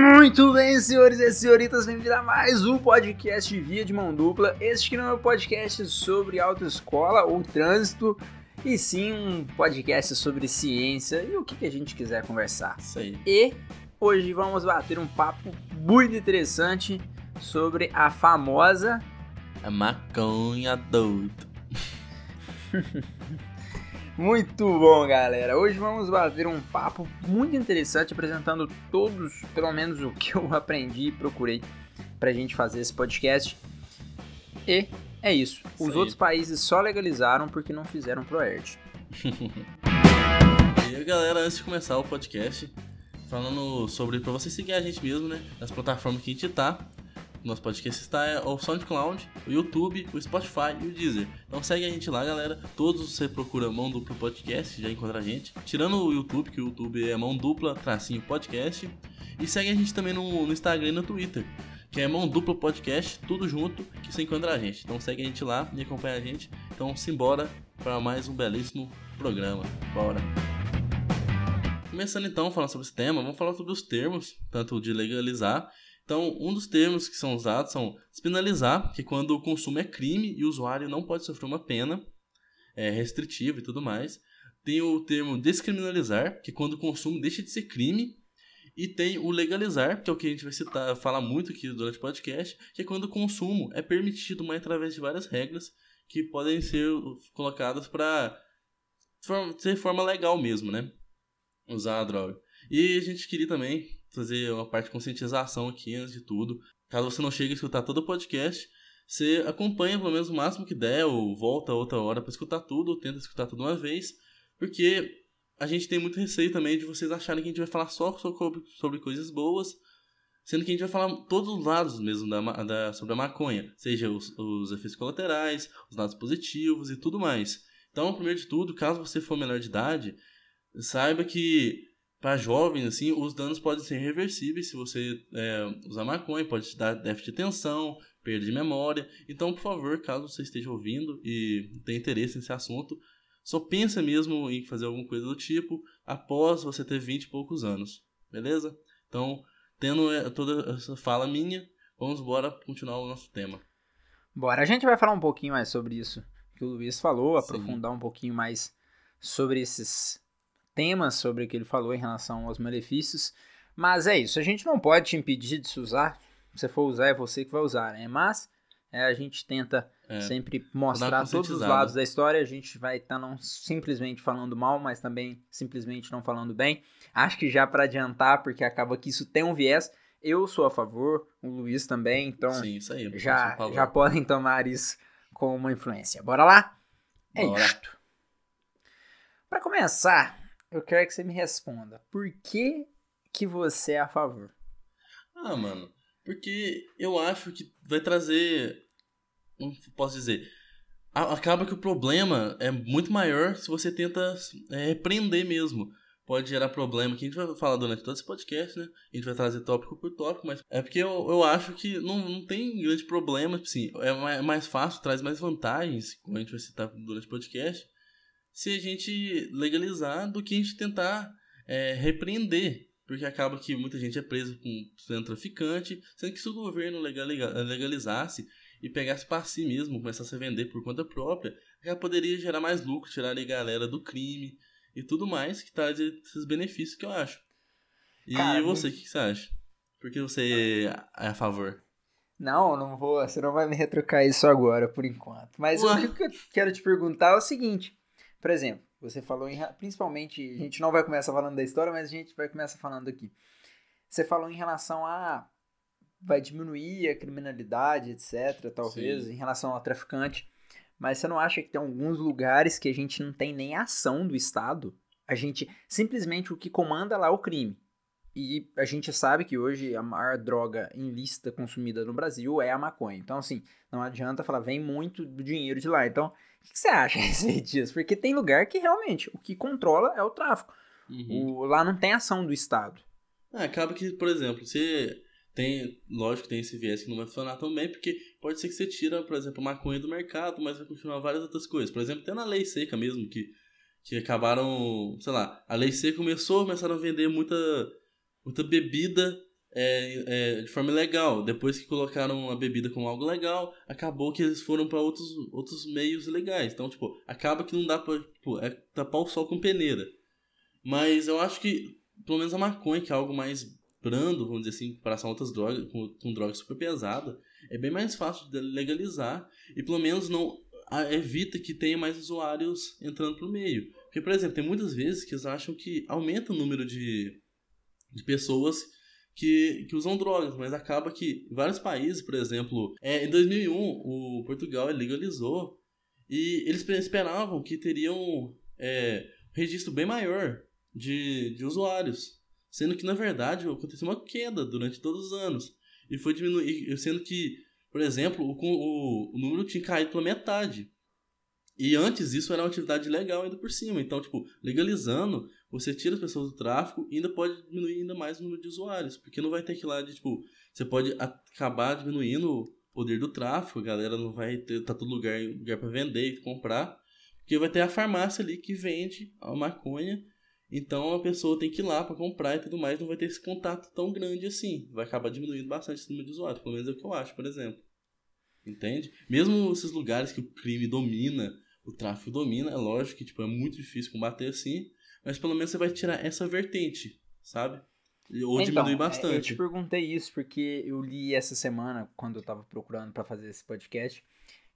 Muito bem, senhores e senhoritas, bem-vindos a mais um podcast Via de Mão Dupla. Este que não é um podcast sobre autoescola ou trânsito, e sim um podcast sobre ciência e o que, que a gente quiser conversar. Isso aí. E hoje vamos bater um papo muito interessante sobre a famosa A maconha doido. Muito bom, galera. Hoje vamos bater um papo muito interessante apresentando todos, pelo menos o que eu aprendi e procurei pra gente fazer esse podcast. E é isso. Os outros países só legalizaram porque não fizeram ProErd. E aí, galera, antes de começar o podcast, falando sobre pra você seguir a gente mesmo, né? Nas plataformas que a gente tá. Nosso podcast está é o SoundCloud, o YouTube, o Spotify e o Deezer. Então segue a gente lá, galera. Todos você procura Mão Dupla Podcast, já encontra a gente. Tirando o YouTube, que o YouTube é Mão Dupla Tracinho Podcast. E segue a gente também no, no Instagram e no Twitter, que é Mão Dupla Podcast, tudo junto, que você encontra a gente. Então segue a gente lá e acompanha a gente. Então simbora para mais um belíssimo programa. Bora! Começando então, falando sobre esse tema, vamos falar sobre os termos, tanto de legalizar. Então, um dos termos que são usados são despenalizar, que é quando o consumo é crime e o usuário não pode sofrer uma pena é, restritiva e tudo mais. Tem o termo descriminalizar, que é quando o consumo deixa de ser crime. E tem o legalizar, que é o que a gente vai citar, falar muito aqui durante o podcast, que é quando o consumo é permitido, mas através de várias regras que podem ser colocadas para ser forma legal mesmo, né? Usar a droga. E a gente queria também fazer uma parte de conscientização aqui antes de tudo. Caso você não chegue a escutar todo o podcast, você acompanha pelo menos o máximo que der, ou volta outra hora para escutar tudo, ou tenta escutar tudo uma vez, porque a gente tem muito receio também de vocês acharem que a gente vai falar só sobre, sobre coisas boas, sendo que a gente vai falar todos os lados mesmo da, da- sobre a maconha, seja os, os efeitos colaterais, os lados positivos e tudo mais. Então, primeiro de tudo, caso você for menor de idade, saiba que para jovens, assim, os danos podem ser irreversíveis se você é, usar maconha, pode te dar déficit de atenção, perda de memória. Então, por favor, caso você esteja ouvindo e tenha interesse nesse assunto, só pensa mesmo em fazer alguma coisa do tipo após você ter 20 e poucos anos, beleza? Então, tendo é, toda essa fala minha, vamos embora continuar o nosso tema. Bora, a gente vai falar um pouquinho mais sobre isso que o Luiz falou, Sim. aprofundar um pouquinho mais sobre esses temas, sobre o que ele falou em relação aos malefícios. Mas é isso, a gente não pode te impedir de se usar. Se você for usar, é você que vai usar, né? Mas é, a gente tenta É, sempre mostrar todos os lados da história. A gente vai estar não simplesmente falando mal, mas também simplesmente não falando bem. Acho que já para adiantar, porque acaba que isso tem um viés. Eu sou a favor, o Luiz também, então sim, isso aí. já, já podem tomar isso como uma influência. Bora lá? É Bora. isto. Para começar, eu quero que você me responda. Por que que você é a favor? Ah, mano, porque eu acho que vai trazer. Posso dizer? Acaba que o problema é muito maior se você tenta é, repreender mesmo. Pode gerar problema, que a gente vai falar durante todo esse podcast, né? A gente vai trazer tópico por tópico, mas é porque eu, eu acho que não, não tem grande problema, assim, é mais, mais fácil, traz mais vantagens, como a gente vai citar durante o podcast, se a gente legalizar do que a gente tentar é, repreender. Porque acaba que muita gente é presa com sendo traficante, sendo que se o governo legaliza- legalizasse e pegasse para si mesmo, começasse a vender por conta própria, já poderia gerar mais lucro, tirar a galera do crime e tudo mais, que traz esses benefícios que eu acho. E Cara, você, o que, que você acha? Por que você é a favor? Não, não vou. Você não vai me retrucar isso agora, por enquanto. Mas Ué. o que eu quero te perguntar é o seguinte. Por exemplo, você falou em. Principalmente, a gente não vai começar falando da história, mas a gente vai começar falando aqui. Você falou em relação a. Vai diminuir a criminalidade, etc., talvez, Sim. em relação ao traficante. Mas você não acha que tem alguns lugares que a gente não tem nem ação do Estado? A gente. Simplesmente o que comanda lá é o crime. E a gente sabe que hoje a maior droga ilícita consumida no Brasil é a maconha. Então, assim, não adianta falar, vem muito do dinheiro de lá. Então, o que que você acha a respeito disso? Porque tem lugar que realmente o que controla é o tráfico. Uhum. O- lá não tem ação do Estado. Ah, acaba que, por exemplo, você tem, lógico, tem esse viés que não vai funcionar tão bem, porque pode ser que você tira, por exemplo, maconha do mercado, mas vai continuar várias outras coisas. Por exemplo, até na lei seca mesmo, que, que acabaram, sei lá, a lei seca começou, começaram a vender muita, muita bebida é, é, de forma legal. Depois que colocaram a bebida como algo legal, acabou que eles foram para outros, outros meios legais. Então, tipo, acaba que não dá pra tipo, é tapar o sol com peneira. Mas eu acho que, pelo menos a maconha, que é algo mais brando, vamos dizer assim, em comparação a outras drogas, com, com drogas super pesadas, é bem mais fácil de legalizar e pelo menos não evita que tenha mais usuários entrando pro meio. Porque, por exemplo, tem muitas vezes que eles acham que aumenta o número de, de pessoas que, que usam drogas, mas acaba que vários países, por exemplo, é, em 2001 o Portugal legalizou e eles esperavam que teriam é, um registro bem maior de, de usuários, sendo que na verdade aconteceu uma queda durante todos os anos e foi diminuir, sendo que, por exemplo, o, o, o número tinha caído pela metade. E antes isso era uma atividade legal ainda por cima. Então, tipo, legalizando, você tira as pessoas do tráfico e ainda pode diminuir ainda mais o número de usuários. Porque não vai ter que lá de, tipo, você pode acabar diminuindo o poder do tráfico, a galera não vai ter, tá todo lugar, lugar para vender e comprar. Porque vai ter a farmácia ali que vende a maconha. Então a pessoa tem que ir lá para comprar e tudo mais, não vai ter esse contato tão grande assim. Vai acabar diminuindo bastante esse número de usuários. Pelo menos é o que eu acho, por exemplo. Entende? Mesmo esses lugares que o crime domina o tráfico domina, é lógico que tipo, é muito difícil combater assim, mas pelo menos você vai tirar essa vertente, sabe? Ou então, diminui bastante. Eu te perguntei isso porque eu li essa semana, quando eu tava procurando para fazer esse podcast,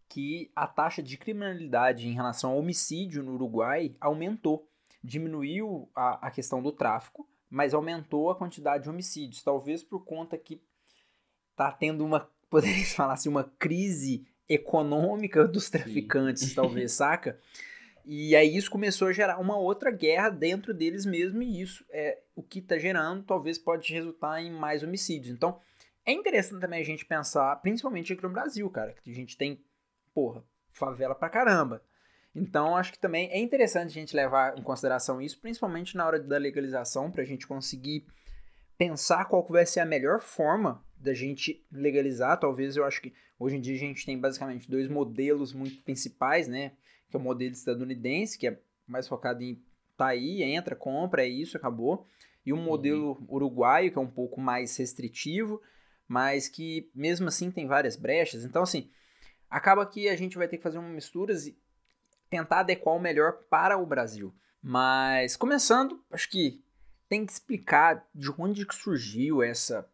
que a taxa de criminalidade em relação ao homicídio no Uruguai aumentou. Diminuiu a, a questão do tráfico, mas aumentou a quantidade de homicídios. Talvez por conta que tá tendo uma, poderia falar assim, uma crise econômica dos traficantes, Sim. talvez, saca? E aí isso começou a gerar uma outra guerra dentro deles mesmo, e isso é o que está gerando, talvez pode resultar em mais homicídios. Então, é interessante também a gente pensar, principalmente aqui no Brasil, cara, que a gente tem, porra, favela pra caramba. Então, acho que também é interessante a gente levar em consideração isso, principalmente na hora da legalização, para a gente conseguir pensar qual vai ser a melhor forma da gente legalizar. Talvez eu acho que hoje em dia a gente tem basicamente dois modelos muito principais, né? Que é o modelo estadunidense, que é mais focado em tá aí, entra, compra, é isso, acabou. E o um modelo uhum. uruguaio, que é um pouco mais restritivo, mas que mesmo assim tem várias brechas. Então, assim, acaba que a gente vai ter que fazer uma mistura e tentar adequar o melhor para o Brasil. Mas, começando, acho que tem que explicar de onde que surgiu essa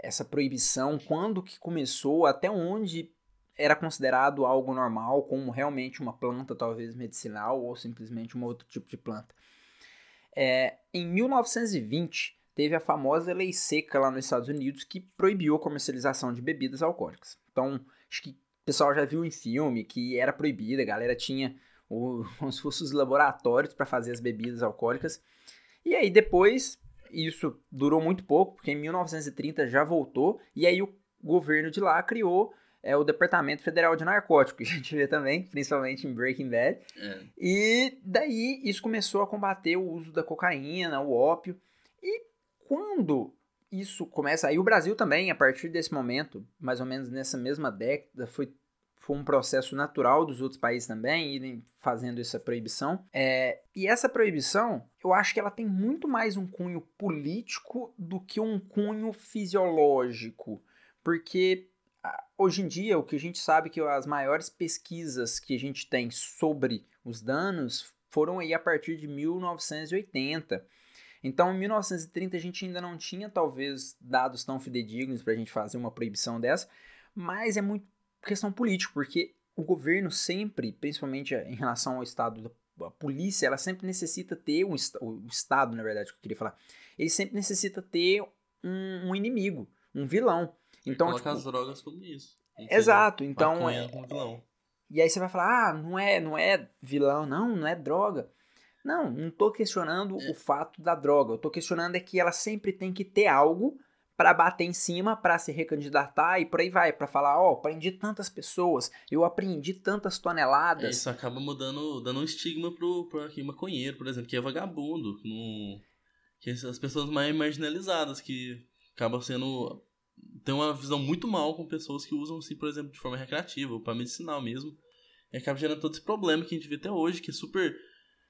essa proibição, quando que começou, até onde era considerado algo normal, como realmente uma planta talvez medicinal ou simplesmente um outro tipo de planta. É, em 1920, teve a famosa lei seca lá nos Estados Unidos que proibiu a comercialização de bebidas alcoólicas. Então, acho que o pessoal já viu em filme que era proibida, a galera tinha o, como os laboratórios para fazer as bebidas alcoólicas. E aí depois isso durou muito pouco, porque em 1930 já voltou, e aí o governo de lá criou é, o Departamento Federal de Narcóticos, que a gente vê também, principalmente em Breaking Bad. É. E daí isso começou a combater o uso da cocaína, o ópio. E quando isso começa, aí o Brasil também, a partir desse momento, mais ou menos nessa mesma década, foi foi um processo natural dos outros países também irem fazendo essa proibição. É, e essa proibição, eu acho que ela tem muito mais um cunho político do que um cunho fisiológico, porque hoje em dia o que a gente sabe é que as maiores pesquisas que a gente tem sobre os danos foram aí a partir de 1980. Então, em 1930 a gente ainda não tinha talvez dados tão fidedignos para a gente fazer uma proibição dessa, mas é muito questão política, porque o governo sempre, principalmente em relação ao Estado, a polícia, ela sempre necessita ter, um, o Estado, na verdade, que eu queria falar, ele sempre necessita ter um, um inimigo, um vilão. Então, colocar tipo, as drogas como isso. Exato, então... É, vilão. E aí você vai falar, ah, não é, não é vilão, não, não é droga. Não, não tô questionando é. o fato da droga. Eu tô questionando é que ela sempre tem que ter algo para bater em cima, para se recandidatar e por aí vai, para falar, ó, oh, prendi tantas pessoas, eu aprendi tantas toneladas. Isso acaba mudando, dando um estigma pro, pro aqui, maconheiro, por exemplo, que é vagabundo, no, que as pessoas mais marginalizadas, que acabam sendo tem uma visão muito mal com pessoas que usam assim, por exemplo, de forma recreativa ou para medicinal mesmo. E acaba gerando todo esse problema que a gente vê até hoje, que é super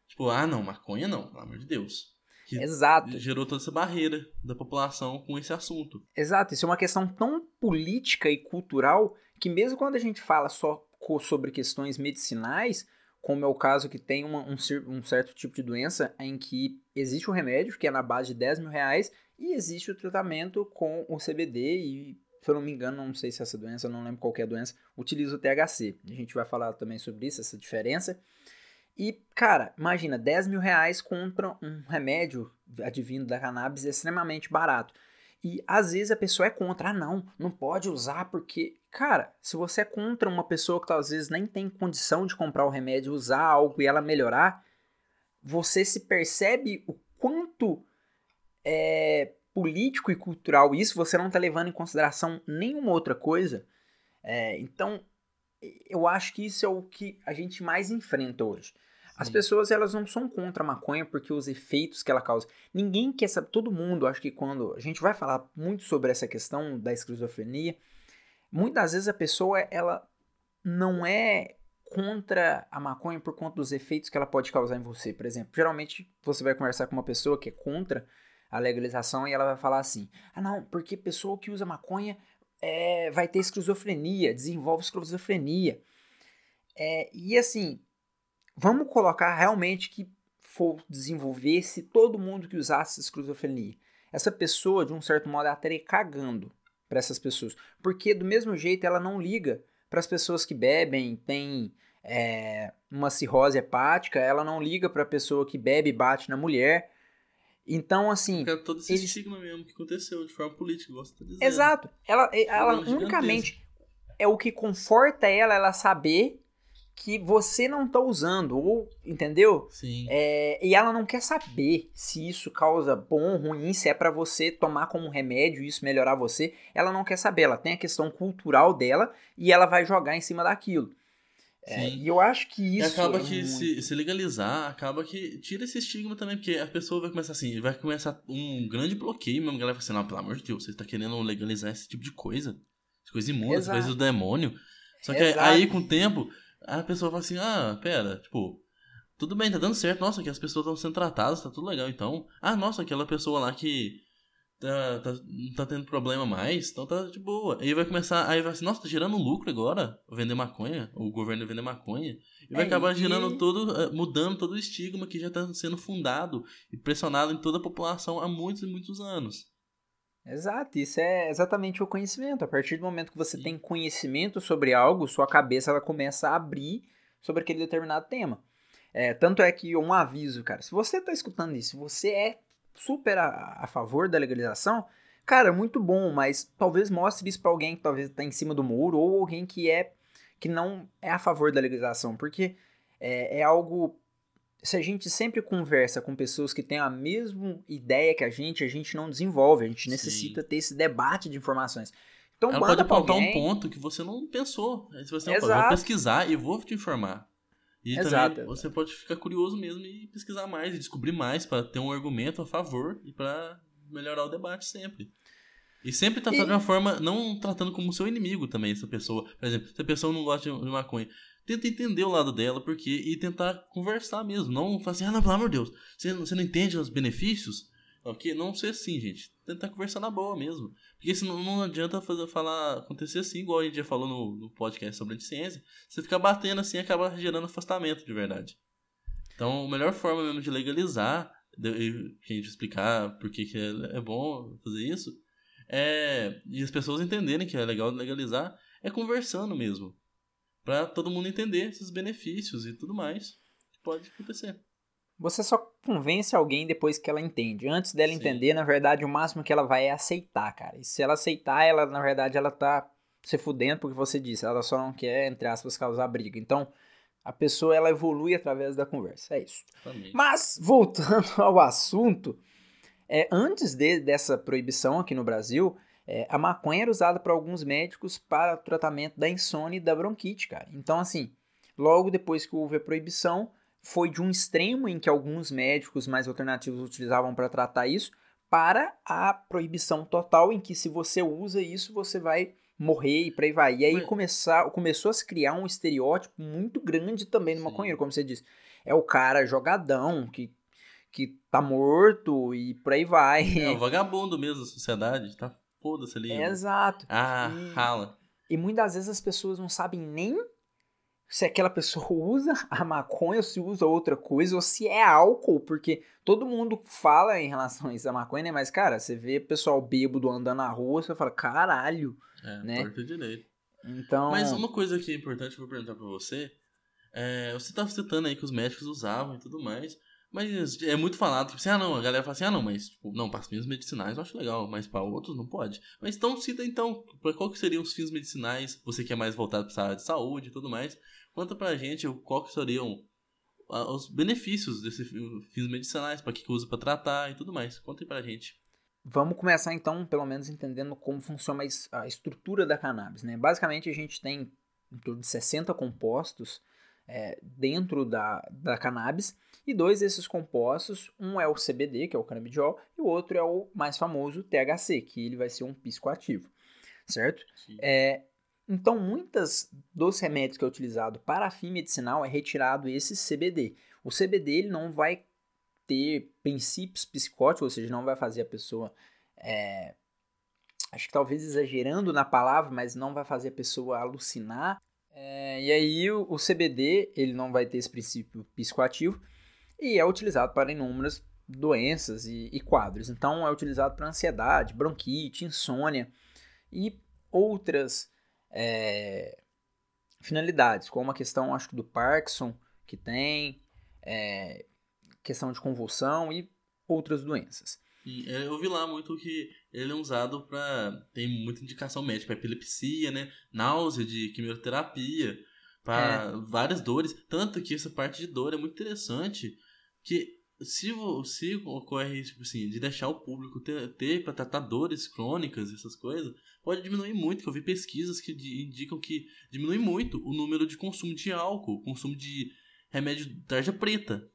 tipo, ah, não, maconha não, pelo amor de Deus. Que Exato. gerou toda essa barreira da população com esse assunto. Exato, isso é uma questão tão política e cultural que mesmo quando a gente fala só sobre questões medicinais, como é o caso que tem uma- um, um certo tipo de doença em que existe um remédio que é na base de 10 mil reais e existe o tratamento com o CBD e, se eu não me engano, não sei se essa doença, eu não lembro qual é a doença, utiliza o THC. A gente vai falar também sobre isso, essa diferença. E, cara, imagina, 10 mil reais contra um remédio advindo da cannabis é extremamente barato. E às vezes a pessoa é contra, ah não, não pode usar porque, cara, se você é contra uma pessoa que às vezes nem tem condição de comprar o remédio, usar algo e ela melhorar, você se percebe o quanto é político e cultural isso, você não tá levando em consideração nenhuma outra coisa. É, então, eu acho que isso é o que a gente mais enfrenta hoje. As Sim. pessoas elas não são contra a maconha porque os efeitos que ela causa. Ninguém quer saber, todo mundo, acho que quando a gente vai falar muito sobre essa questão da esquizofrenia, muitas vezes a pessoa ela não é contra a maconha por conta dos efeitos que ela pode causar em você. Por exemplo, geralmente você vai conversar com uma pessoa que é contra a legalização e ela vai falar assim: ah, não, porque pessoa que usa maconha é, vai ter esquizofrenia, desenvolve esquizofrenia. É, e assim, vamos colocar realmente que for desenvolver se todo mundo que usasse esquizofrenia. Essa pessoa, de um certo modo, ela estaria cagando para essas pessoas. Porque, do mesmo jeito, ela não liga para as pessoas que bebem, tem é, uma cirrose hepática, ela não liga para a pessoa que bebe e bate na mulher. Então, assim. Fica todo esse eles- estigma mesmo que aconteceu de forma política, você tá dizendo. Exato. Ela, ela gigantesco. unicamente é o que conforta ela, ela saber que você não tá usando, ou, entendeu? Sim. É, e ela não quer saber se isso causa bom ruim, se é pra você tomar como remédio e isso melhorar você. Ela não quer saber, ela tem a questão cultural dela e ela vai jogar em cima daquilo. É, e eu acho que E isso. acaba é que muito- se, se legalizar, acaba que tira esse estigma também, porque a pessoa vai começar assim, vai começar um grande bloqueio mesmo, a galera vai assim, não, pelo amor de Deus, você tá querendo legalizar esse tipo de coisa, essa coisa imunda, coisa do demônio. Só que Exato. aí, com o tempo, a pessoa fala assim, ah, pera, tipo, tudo bem, tá dando certo, nossa, que as pessoas estão sendo tratadas, tá tudo legal, então, ah, nossa, aquela pessoa lá que tá, tá, não tá tendo problema mais, então tá de boa. Aí vai começar, aí vai assim, nossa, tá gerando lucro agora, vender maconha, o governo vender maconha. E vai É, acabar e- gerando todo, eh, mudando todo o estigma que já tá sendo fundado e pressionado em toda a população há muitos e muitos anos. Exato, isso é exatamente o conhecimento. A partir do momento que você tem conhecimento sobre algo, sua cabeça ela começa a abrir sobre aquele determinado tema. É, tanto é que um aviso, cara, se você tá escutando isso, você é super a, a favor da legalização, cara, muito bom, mas talvez mostre isso pra alguém que talvez tá em cima do muro ou alguém que é que não é a favor da legalização, porque é, é algo se a gente sempre conversa com pessoas que têm a mesma ideia que a gente, a gente não desenvolve, a gente Sim. necessita ter esse debate de informações. Então, Ela pode apontar alguém. um ponto que você não pensou. Você assim, opa, eu Exato. vou pesquisar e vou te informar. E Exato, também você pode ficar curioso mesmo e pesquisar mais e descobrir mais para ter um argumento a favor e para melhorar o debate sempre. E sempre tratar E- de uma forma, não tratando como seu inimigo também, essa pessoa. Por exemplo, se a pessoa não gosta de de maconha, tenta entender o lado dela, porque e tentar conversar mesmo. Não falar assim, ah, não, pelo amor de Deus, você, você não entende os benefícios? Ok? Não ser assim, gente. Tentar conversar na boa mesmo. Porque senão não adianta fazer, falar, acontecer assim, igual a gente já falou no, no podcast sobre anticiencia. Você ficar batendo assim acaba gerando afastamento de verdade. Então, a melhor forma mesmo de legalizar, de, que a gente explicar por que, que é, é bom fazer isso, é. E as pessoas entenderem que é legal legalizar, é conversando mesmo. Pra todo mundo entender esses benefícios e tudo mais que pode acontecer. Você só convence alguém depois que ela entende. Antes dela Sim. entender, na verdade, o máximo que ela vai é aceitar, cara. E se ela aceitar, ela, na verdade, ela tá se fudendo porque você disse. Ela só não quer, entre aspas, causar briga. Então, a pessoa, ela evolui através da conversa. É isso. Exatamente. Mas, voltando ao assunto, é, antes de- dessa proibição aqui no Brasil, é, a maconha era usada por alguns médicos para tratamento da insônia e da bronquite, cara. Então, assim, logo depois que houve a proibição, foi de um extremo em que alguns médicos mais alternativos utilizavam para tratar isso, para a proibição total, em que se você usa isso, você vai morrer e por aí vai. E aí começar, começou a se criar um estereótipo muito grande também no Sim. maconheiro, como você disse. É o cara jogadão, que, que tá morto e por aí vai. É o vagabundo mesmo da sociedade, tá foda-se ali. É, exato. Ah, E- rala. E muitas vezes as pessoas não sabem nem se aquela pessoa usa a maconha ou se usa outra coisa ou se é álcool, porque todo mundo fala em relação a isso da maconha, né? Mas, cara, você vê pessoal bêbado andando na rua, você fala, caralho. É, né? direito. Então. Mas uma coisa que é importante que eu vou perguntar pra você, é, você tá citando aí que os médicos usavam e tudo mais, mas é muito falado, tipo assim, ah não, a galera fala assim, ah não, mas tipo, não, para fins medicinais eu acho legal, mas para outros não pode. Mas então cita então, pra qual que seriam os fins medicinais, você que é mais voltado essa área de saúde e tudo mais, conta pra gente qual que seriam ah, os benefícios desses fins medicinais, pra que que usa pra tratar e tudo mais. Conta aí pra gente. Vamos começar então, pelo menos, entendendo como funciona a a estrutura da cannabis. Né? Basicamente, a gente tem em torno de 60 compostos é, dentro da, da cannabis, e dois desses compostos, um é o CBD, que é o canabidiol, e o outro é o mais famoso THC, que ele vai ser um psicoativo, certo? É, então, muitas dos remédios que é utilizado para fim medicinal é retirado esse CBD. O CBD ele não vai ter princípios psicóticos, ou seja, não vai fazer a pessoa. é, acho que talvez exagerando na palavra, mas não vai fazer a pessoa alucinar. É, e aí o, o CBD ele não vai ter esse princípio psicoativo e é utilizado para inúmeras doenças e, e quadros. Então é utilizado para ansiedade, bronquite, insônia e outras é, finalidades, como a questão acho que do Parkinson que tem, é, questão de convulsão e outras doenças. É, eu vi lá muito que ele é usado pra. Tem muita indicação médica pra epilepsia, né? Náusea de quimioterapia, para várias dores. Tanto que essa parte de dor é muito interessante. Que se, se ocorre, tipo assim, de deixar o público ter, ter para tratar dores crônicas, essas coisas, pode diminuir muito. Que eu vi pesquisas que di- indicam que diminui muito o número de consumo de álcool, consumo de remédio de tarja preta.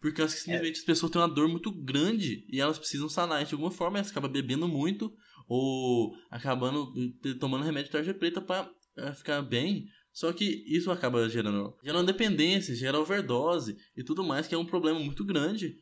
Porque elas simplesmente as pessoas têm uma dor muito grande e elas precisam sanar de alguma forma, elas acabam bebendo muito ou acabando tomando remédio de tarja preta pra eh, ficar bem. Só que isso acaba gerando, gerando dependência, gera overdose e tudo mais, que é um problema muito grande.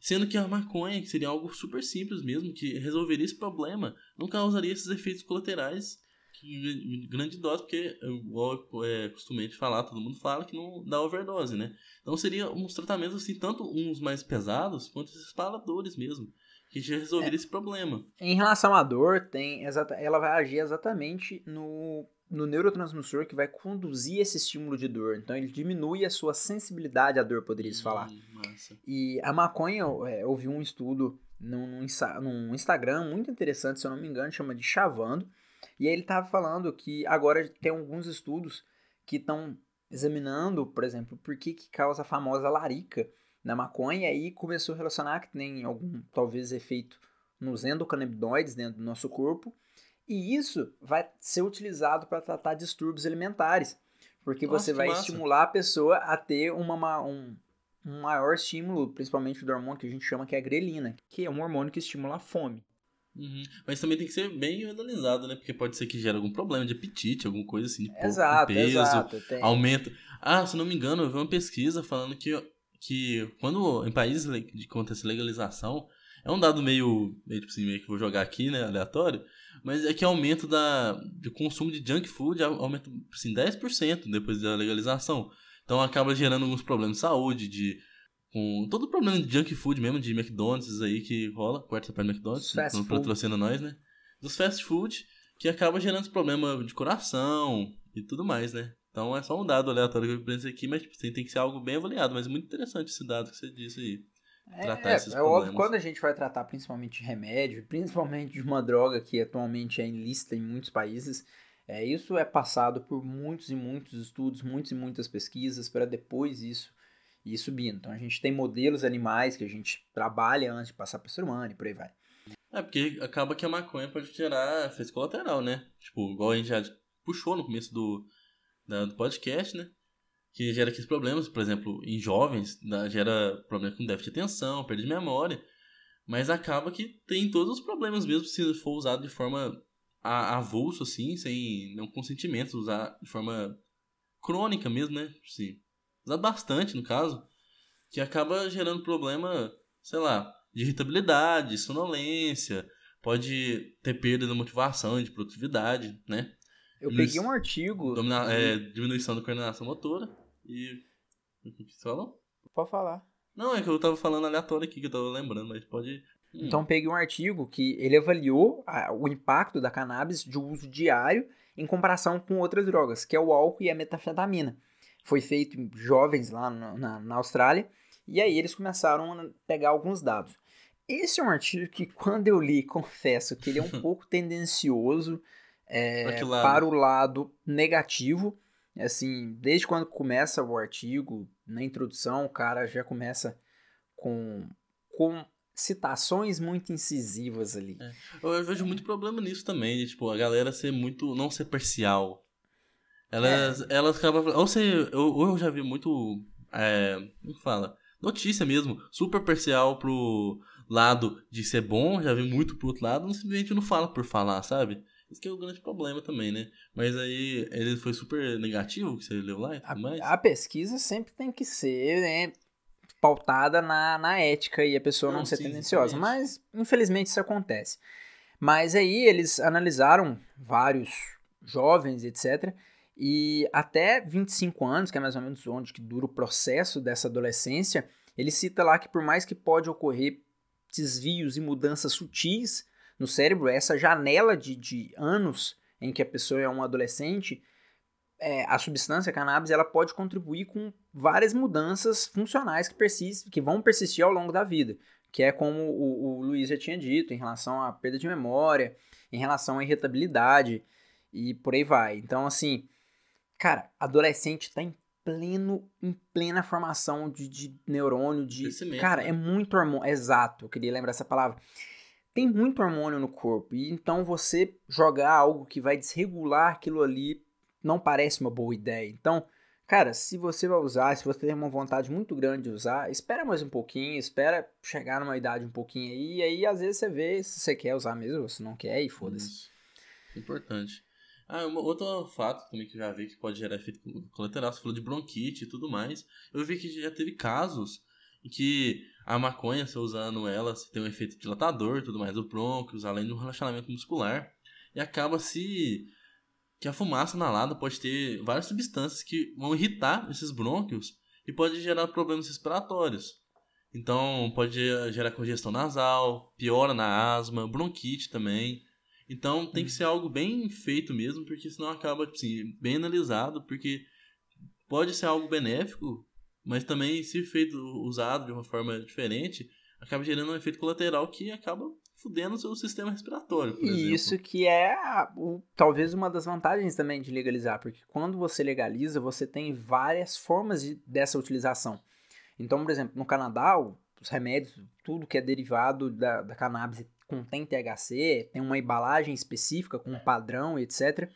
Sendo que a maconha, que seria algo super simples mesmo, que resolveria esse problema, não causaria esses efeitos colaterais que grande dose, porque, igual é costumeiro falar, todo mundo fala que não dá overdose, né? Então seria uns tratamentos assim, tanto uns mais pesados quanto esses paradores mesmo, que já resolveria esse problema. Em relação à dor, tem exata, ela vai agir exatamente no, no neurotransmissor que vai conduzir esse estímulo de dor. Então ele diminui a sua sensibilidade à dor, poderia se falar. Hum, massa. E a maconha, é, eu vi um estudo num, num Instagram muito interessante, se eu não me engano, chama de Chavando. E aí ele estava falando que agora tem alguns estudos que estão examinando, por exemplo, por que, que causa a famosa larica na maconha. E aí começou a relacionar que tem algum, talvez, efeito nos endocannabinoides dentro do nosso corpo. E isso vai ser utilizado para tratar distúrbios alimentares. Porque Nossa, você vai massa. estimular a pessoa a ter uma, ma- um, um maior estímulo, principalmente do hormônio que a gente chama que é a grelina, que é um hormônio que estimula a fome. Uhum. Mas também tem que ser bem analisado, né? Porque pode ser que gere algum problema de apetite, alguma coisa assim, de pouco exato, peso, exato. Tem- aumenta. Ah, se não me engano, eu vi uma pesquisa falando que, que quando em países que acontece legalização, é um dado meio, meio, tipo assim, meio que vou jogar aqui, né, aleatório, mas é que aumento da, do consumo de junk food au- aumenta assim, 10% depois da legalização. Então acaba gerando alguns problemas de saúde, de com todo o problema de junk food mesmo, de McDonald's aí que rola, quarta do McDonald's, Os fast não food. patrocina nós, né? Dos fast food, que acaba gerando esse problema de coração e tudo mais, né? Então é só um dado aleatório que eu pensei aqui, mas tipo, tem, que ser algo bem avaliado. Mas é muito interessante esse dado que você disse aí. tratar é, esses é óbvio, quando a gente vai tratar principalmente de remédio, principalmente de uma droga que atualmente é ilícita em muitos países, é, isso é passado por muitos e muitos estudos, muitas e muitas pesquisas para depois isso ir subindo. Então a gente tem modelos animais que a gente trabalha antes de passar para o ser humano e por aí vai. É, porque acaba que a maconha pode gerar efeito colateral, né? Tipo, igual a gente já puxou no começo do, da- do podcast, né? Que gera aqueles problemas, por exemplo, em jovens, dá- gera problema com déficit de atenção, perda de memória. Mas acaba que tem todos os problemas mesmo se for usado de forma avulso, assim, sem nenhum consentimento, usar de forma crônica mesmo, né? Assim, usar bastante, no caso, que acaba gerando problema sei lá, de irritabilidade, sonolência, pode ter perda de motivação de produtividade, né? Eu peguei um artigo. Domina, é, diminuição da coordenação motora e. O que você falou? Pode falar. Não, é que eu tava falando aleatório aqui, que eu tava lembrando, mas pode. Hum. Então peguei um artigo que ele avaliou a, o impacto da cannabis de uso diário em comparação com outras drogas, que é o álcool e a metanfetamina. Foi feito em jovens lá na, na, na Austrália, e aí eles começaram a pegar alguns dados. Esse é um artigo que, quando eu li, confesso que ele é um pouco tendencioso é, para o lado negativo. Assim, desde quando começa o artigo, na introdução, o cara já começa com, com citações muito incisivas ali. É. Eu, vejo muito problema nisso também, de, tipo, a galera ser muito. não ser parcial. Elas, é. elas acabam. Ou, eu, ou eu já vi muito. É, como fala? Notícia mesmo, super parcial pro lado de ser bom, já vi muito pro outro lado, simplesmente não fala por falar, sabe? Isso que é o grande problema também, né? Mas aí ele foi super negativo que você leu lá e tudo mais? A, a pesquisa sempre tem que ser, né? pautada na, na ética e a pessoa não, não ser sim, tendenciosa. Mas, infelizmente, isso acontece. Mas aí eles analisaram vários jovens, etc. E até 25 anos, que é mais ou menos onde que dura o processo dessa adolescência, ele cita lá que por mais que pode ocorrer desvios e mudanças sutis no cérebro, essa janela de, de anos em que a pessoa é um adolescente, é, a substância a cannabis ela pode contribuir com várias mudanças funcionais que, persistem, que vão persistir ao longo da vida, que é como o, o Luiz já tinha dito, em relação à perda de memória, em relação à irritabilidade e por aí vai. Então, assim, cara, adolescente está em pleno, em plena formação de, de neurônio, de. Cara, né? é muito hormônio. Exato, eu queria lembrar essa palavra. Tem muito hormônio no corpo. E então você jogar algo que vai desregular aquilo ali não parece uma boa ideia. Então, cara, se você vai usar, se você tem uma vontade muito grande de usar, espera mais um pouquinho, espera chegar numa idade um pouquinho aí, e aí às vezes você vê se você quer usar mesmo, ou se não quer, e foda-se. Importante. Ah, uma, outro fato também que eu já vi que pode gerar efeito colateral, você falou de bronquite e tudo mais. Eu vi que já teve casos em que a maconha, você usando ela, tem um efeito dilatador e tudo mais, do brônquios, além do relaxamento muscular, e acaba se que a fumaça inalada pode ter várias substâncias que vão irritar esses brônquios e pode gerar problemas respiratórios. Então, pode gerar congestão nasal, piora na asma, bronquite também. Então, tem que ser algo bem feito mesmo, porque senão acaba assim, bem analisado, porque pode ser algo benéfico, mas também, se feito usado de uma forma diferente, acaba gerando um efeito colateral que acaba fudendo o seu sistema respiratório, e Isso que é o, talvez uma das vantagens também de legalizar, porque quando você legaliza, você tem várias formas de, dessa utilização. Então, por exemplo, no Canadá, os remédios, tudo que é derivado da, da cannabis contém THC, tem uma embalagem específica com um padrão, etc.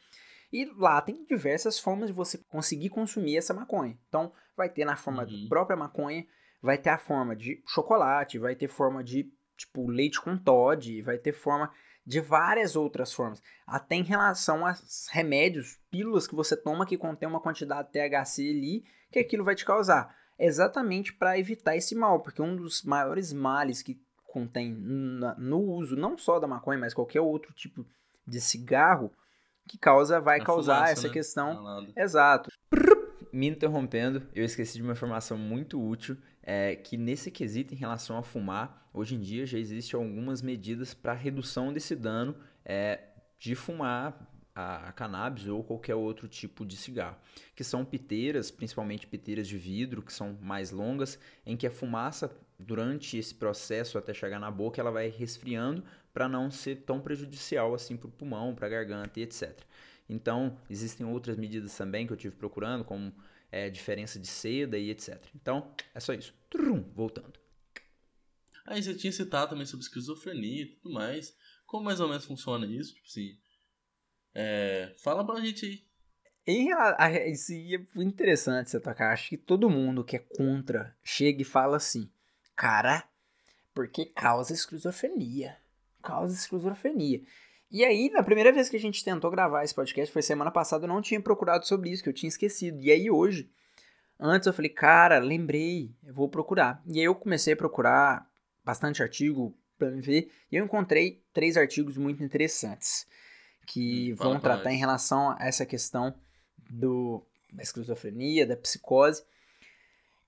E lá tem diversas formas de você conseguir consumir essa maconha. Então, vai ter na forma uhum. da própria maconha, vai ter a forma de chocolate, vai ter forma de tipo leite com Todd, vai ter forma de várias outras formas. Até em relação a remédios, pílulas que você toma que contém uma quantidade de THC ali, que aquilo vai te causar. Exatamente para evitar esse mal, porque um dos maiores males que contém no uso, não só da maconha, mas qualquer outro tipo de cigarro, que causa, vai a causar fumaça, essa né? questão. Exato. Me interrompendo, eu esqueci de uma informação muito útil é que nesse quesito em relação a fumar, hoje em dia já existem algumas medidas para redução desse dano é, de fumar a, a, cannabis ou qualquer outro tipo de cigarro, que são piteiras, principalmente piteiras de vidro, que são mais longas, em que a fumaça durante esse processo até chegar na boca, ela vai resfriando para não ser tão prejudicial assim para o pulmão, para a garganta e etc. Então, existem outras medidas também que eu tive procurando, como é, diferença de seda e etc. Então, é só isso. Trum, voltando. Aí você tinha citado também sobre esquizofrenia e tudo mais. Como mais ou menos funciona isso? Tipo assim. É, fala pra gente aí. Em, isso é interessante você tocar. Acho que todo mundo que é contra chega e fala assim: Cara, porque causa esquizofrenia. Causa esquizofrenia. E aí, na primeira vez que a gente tentou gravar esse podcast, foi semana passada, eu não tinha procurado sobre isso, que eu tinha esquecido. E aí hoje, antes eu falei, cara, lembrei, eu vou procurar. E aí eu comecei a procurar bastante artigo para me ver, e eu encontrei três artigos muito interessantes que hum, vão tratar em relação a essa questão do, da esquizofrenia, da psicose.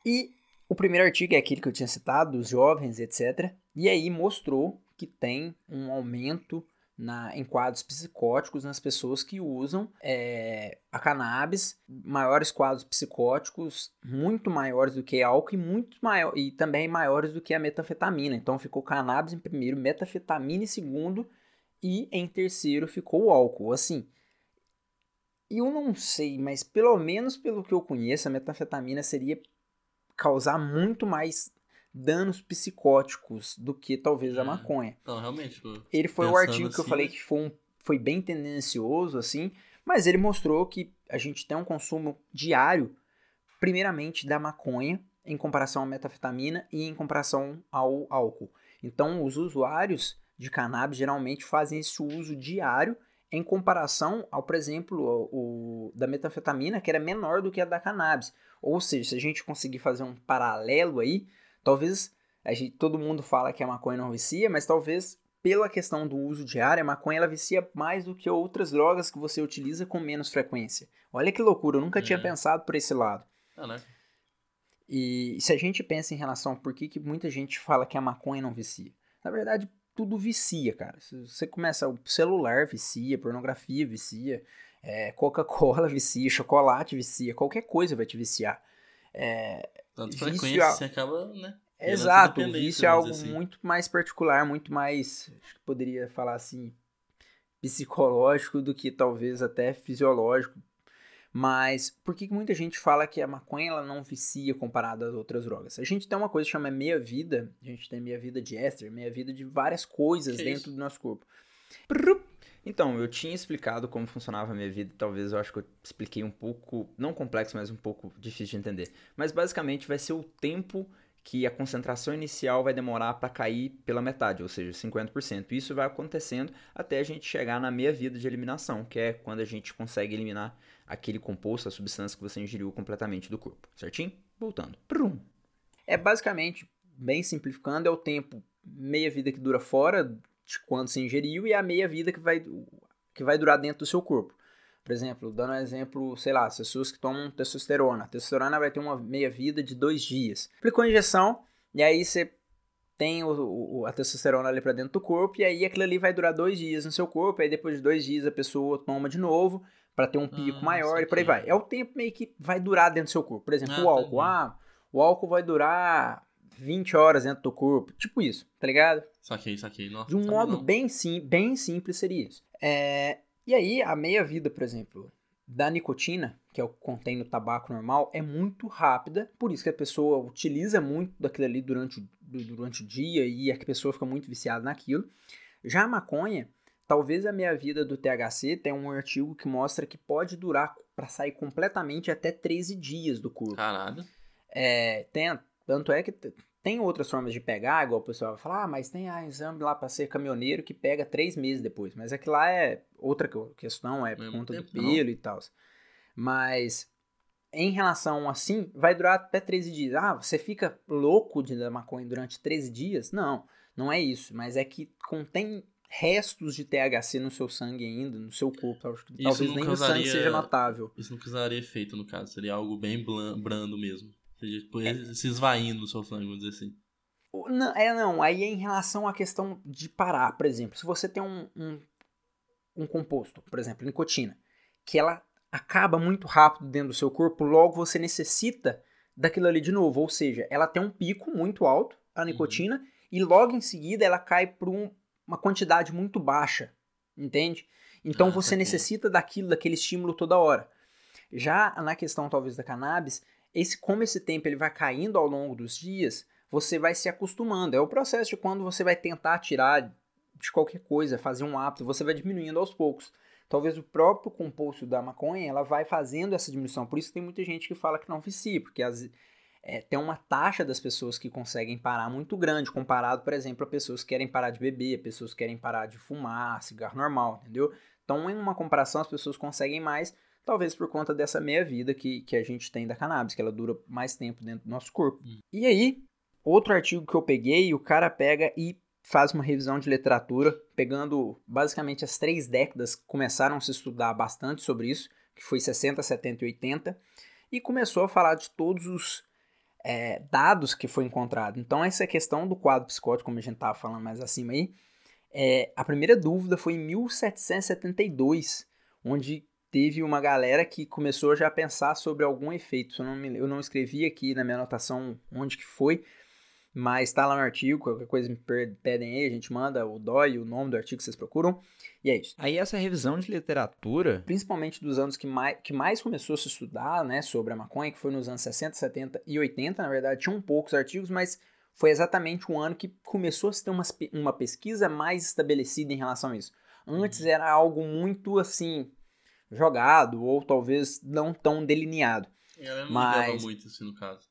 E o primeiro artigo é aquele que eu tinha citado, dos jovens, etc. E aí mostrou que tem um aumento na, em quadros psicóticos nas pessoas que usam é, a cannabis, maiores quadros psicóticos, muito maiores do que álcool e muito maior e também maiores do que a metafetamina. Então ficou cannabis em primeiro, metafetamina em segundo e em terceiro ficou o álcool. Assim, eu não sei, mas pelo menos pelo que eu conheço, a metafetamina seria causar muito mais danos psicóticos do que talvez a é. maconha. Não, realmente. Ele foi o artigo assim, que eu falei que foi, um, foi bem tendencioso, assim, mas ele mostrou que a gente tem um consumo diário, primeiramente, da maconha, em comparação à metafetamina e em comparação ao álcool. Então, os usuários de cannabis geralmente fazem esse uso diário em comparação ao, por exemplo, o, o, da metafetamina, que era menor do que a da cannabis. Ou seja, se a gente conseguir fazer um paralelo aí, Talvez a gente, todo mundo fala que a maconha não vicia, mas talvez pela questão do uso diário, a maconha ela vicia mais do que outras drogas que você utiliza com menos frequência. Olha que loucura, eu nunca tinha uhum. pensado por esse lado. Ah, né? E se a gente pensa em relação a por que, que muita gente fala que a maconha não vicia, na verdade tudo vicia, cara. Você começa, o celular vicia, pornografia vicia, é, Coca-Cola vicia, chocolate vicia, qualquer coisa vai te viciar. É, tanto frequência, é... você acaba, né? Exato, o vício é algo assim. muito mais particular, muito mais, acho que poderia falar assim, psicológico do que talvez até fisiológico. Mas por que muita gente fala que a maconha ela não vicia comparada às outras drogas? A gente tem uma coisa que chama meia-vida, a gente tem meia-vida de éster, meia-vida de várias coisas que dentro isso? do nosso corpo. Então, eu tinha explicado como funcionava a minha vida, talvez eu acho que eu expliquei um pouco, não complexo, mas um pouco difícil de entender. Mas basicamente vai ser o tempo que a concentração inicial vai demorar para cair pela metade, ou seja, 50%. Isso vai acontecendo até a gente chegar na meia vida de eliminação, que é quando a gente consegue eliminar aquele composto, a substância que você ingeriu completamente do corpo, certinho? Voltando. Prum. É basicamente, bem simplificando, é o tempo meia vida que dura fora de quando se ingeriu e a meia-vida que vai, que vai durar dentro do seu corpo. Por exemplo, dando um exemplo, sei lá, pessoas que tomam testosterona. A testosterona vai ter uma meia-vida de dois dias. Aplicou a injeção e aí você tem o, o, a testosterona ali para dentro do corpo e aí aquilo ali vai durar dois dias no seu corpo. Aí depois de dois dias a pessoa toma de novo para ter um pico ah, maior e por aí vai. É o tempo meio que vai durar dentro do seu corpo. Por exemplo, ah, o álcool. Tá ah, o álcool vai durar 20 horas dentro do corpo. Tipo isso, tá ligado? Saquei, saquei. Nossa, De um modo bem, sim, bem simples seria isso. É, e aí, a meia-vida, por exemplo, da nicotina, que é o que contém no tabaco normal, é muito rápida. Por isso que a pessoa utiliza muito daquilo ali durante, durante o dia e a pessoa fica muito viciada naquilo. Já a maconha, talvez a meia-vida do THC tem um artigo que mostra que pode durar para sair completamente até 13 dias do corpo. Caralho. É, tem, tanto é que tem outras formas de pegar, igual o pessoal vai falar, ah, mas tem a exame lá para ser caminhoneiro que pega três meses depois. Mas é que lá é outra questão, é por conta do pelo e tal. Mas em relação assim, vai durar até 13 dias. Ah, você fica louco de dar maconha durante 13 dias? Não, não é isso. Mas é que contém restos de THC no seu sangue ainda, no seu corpo. Talvez nem causaria, o sangue seja notável. Isso não causaria efeito, no caso. Seria algo bem brando mesmo seja, tipo, se esvaindo no seu sangue, vamos dizer assim. Não, é, não. Aí é em relação à questão de parar, por exemplo. Se você tem um, um, um composto, por exemplo, nicotina, que ela acaba muito rápido dentro do seu corpo, logo você necessita daquilo ali de novo. Ou seja, ela tem um pico muito alto, a uhum. nicotina, uhum. e logo em seguida ela cai para um, uma quantidade muito baixa, entende? Então ah, você necessita daquilo, daquele estímulo toda hora. Já na questão talvez da cannabis, esse como esse tempo ele vai caindo ao longo dos dias, você vai se acostumando. É o processo de quando você vai tentar tirar de qualquer coisa, fazer um hábito, você vai diminuindo aos poucos. Talvez o próprio composto da maconha, ela vai fazendo essa diminuição. Por isso tem muita gente que fala que não vicia, porque as, é, tem uma taxa das pessoas que conseguem parar muito grande, comparado, por exemplo, a pessoas que querem parar de beber, pessoas que querem parar de fumar, cigarro normal, entendeu? Então, em uma comparação, as pessoas conseguem mais, Talvez por conta dessa meia-vida que, que a gente tem da cannabis, que ela dura mais tempo dentro do nosso corpo. Hum. E aí, outro artigo que eu peguei, o cara pega e faz uma revisão de literatura, pegando basicamente as três décadas que começaram a se estudar bastante sobre isso, que foi 60, 70 e 80, e começou a falar de todos os é, dados que foi encontrado. Então, essa questão do quadro psicótico, como a gente estava falando mais acima aí, é, a primeira dúvida foi em 1772, onde teve uma galera que começou já a pensar sobre algum efeito. Eu não, me, eu não escrevi aqui na minha anotação onde que foi, mas está lá no artigo, qualquer coisa me pedem aí, a gente manda o DOI, o nome do artigo que vocês procuram, e é isso. Aí essa revisão de literatura... Principalmente dos anos que mais, que mais começou a se estudar, né, sobre a maconha, que foi nos anos 60, 70 e 80, na verdade tinham poucos artigos, mas foi exatamente um ano que começou a se ter uma, uma pesquisa mais estabelecida em relação a isso. Antes uhum. era algo muito, assim, jogado, ou talvez não tão delineado. Ela não mas... muito, assim, no caso.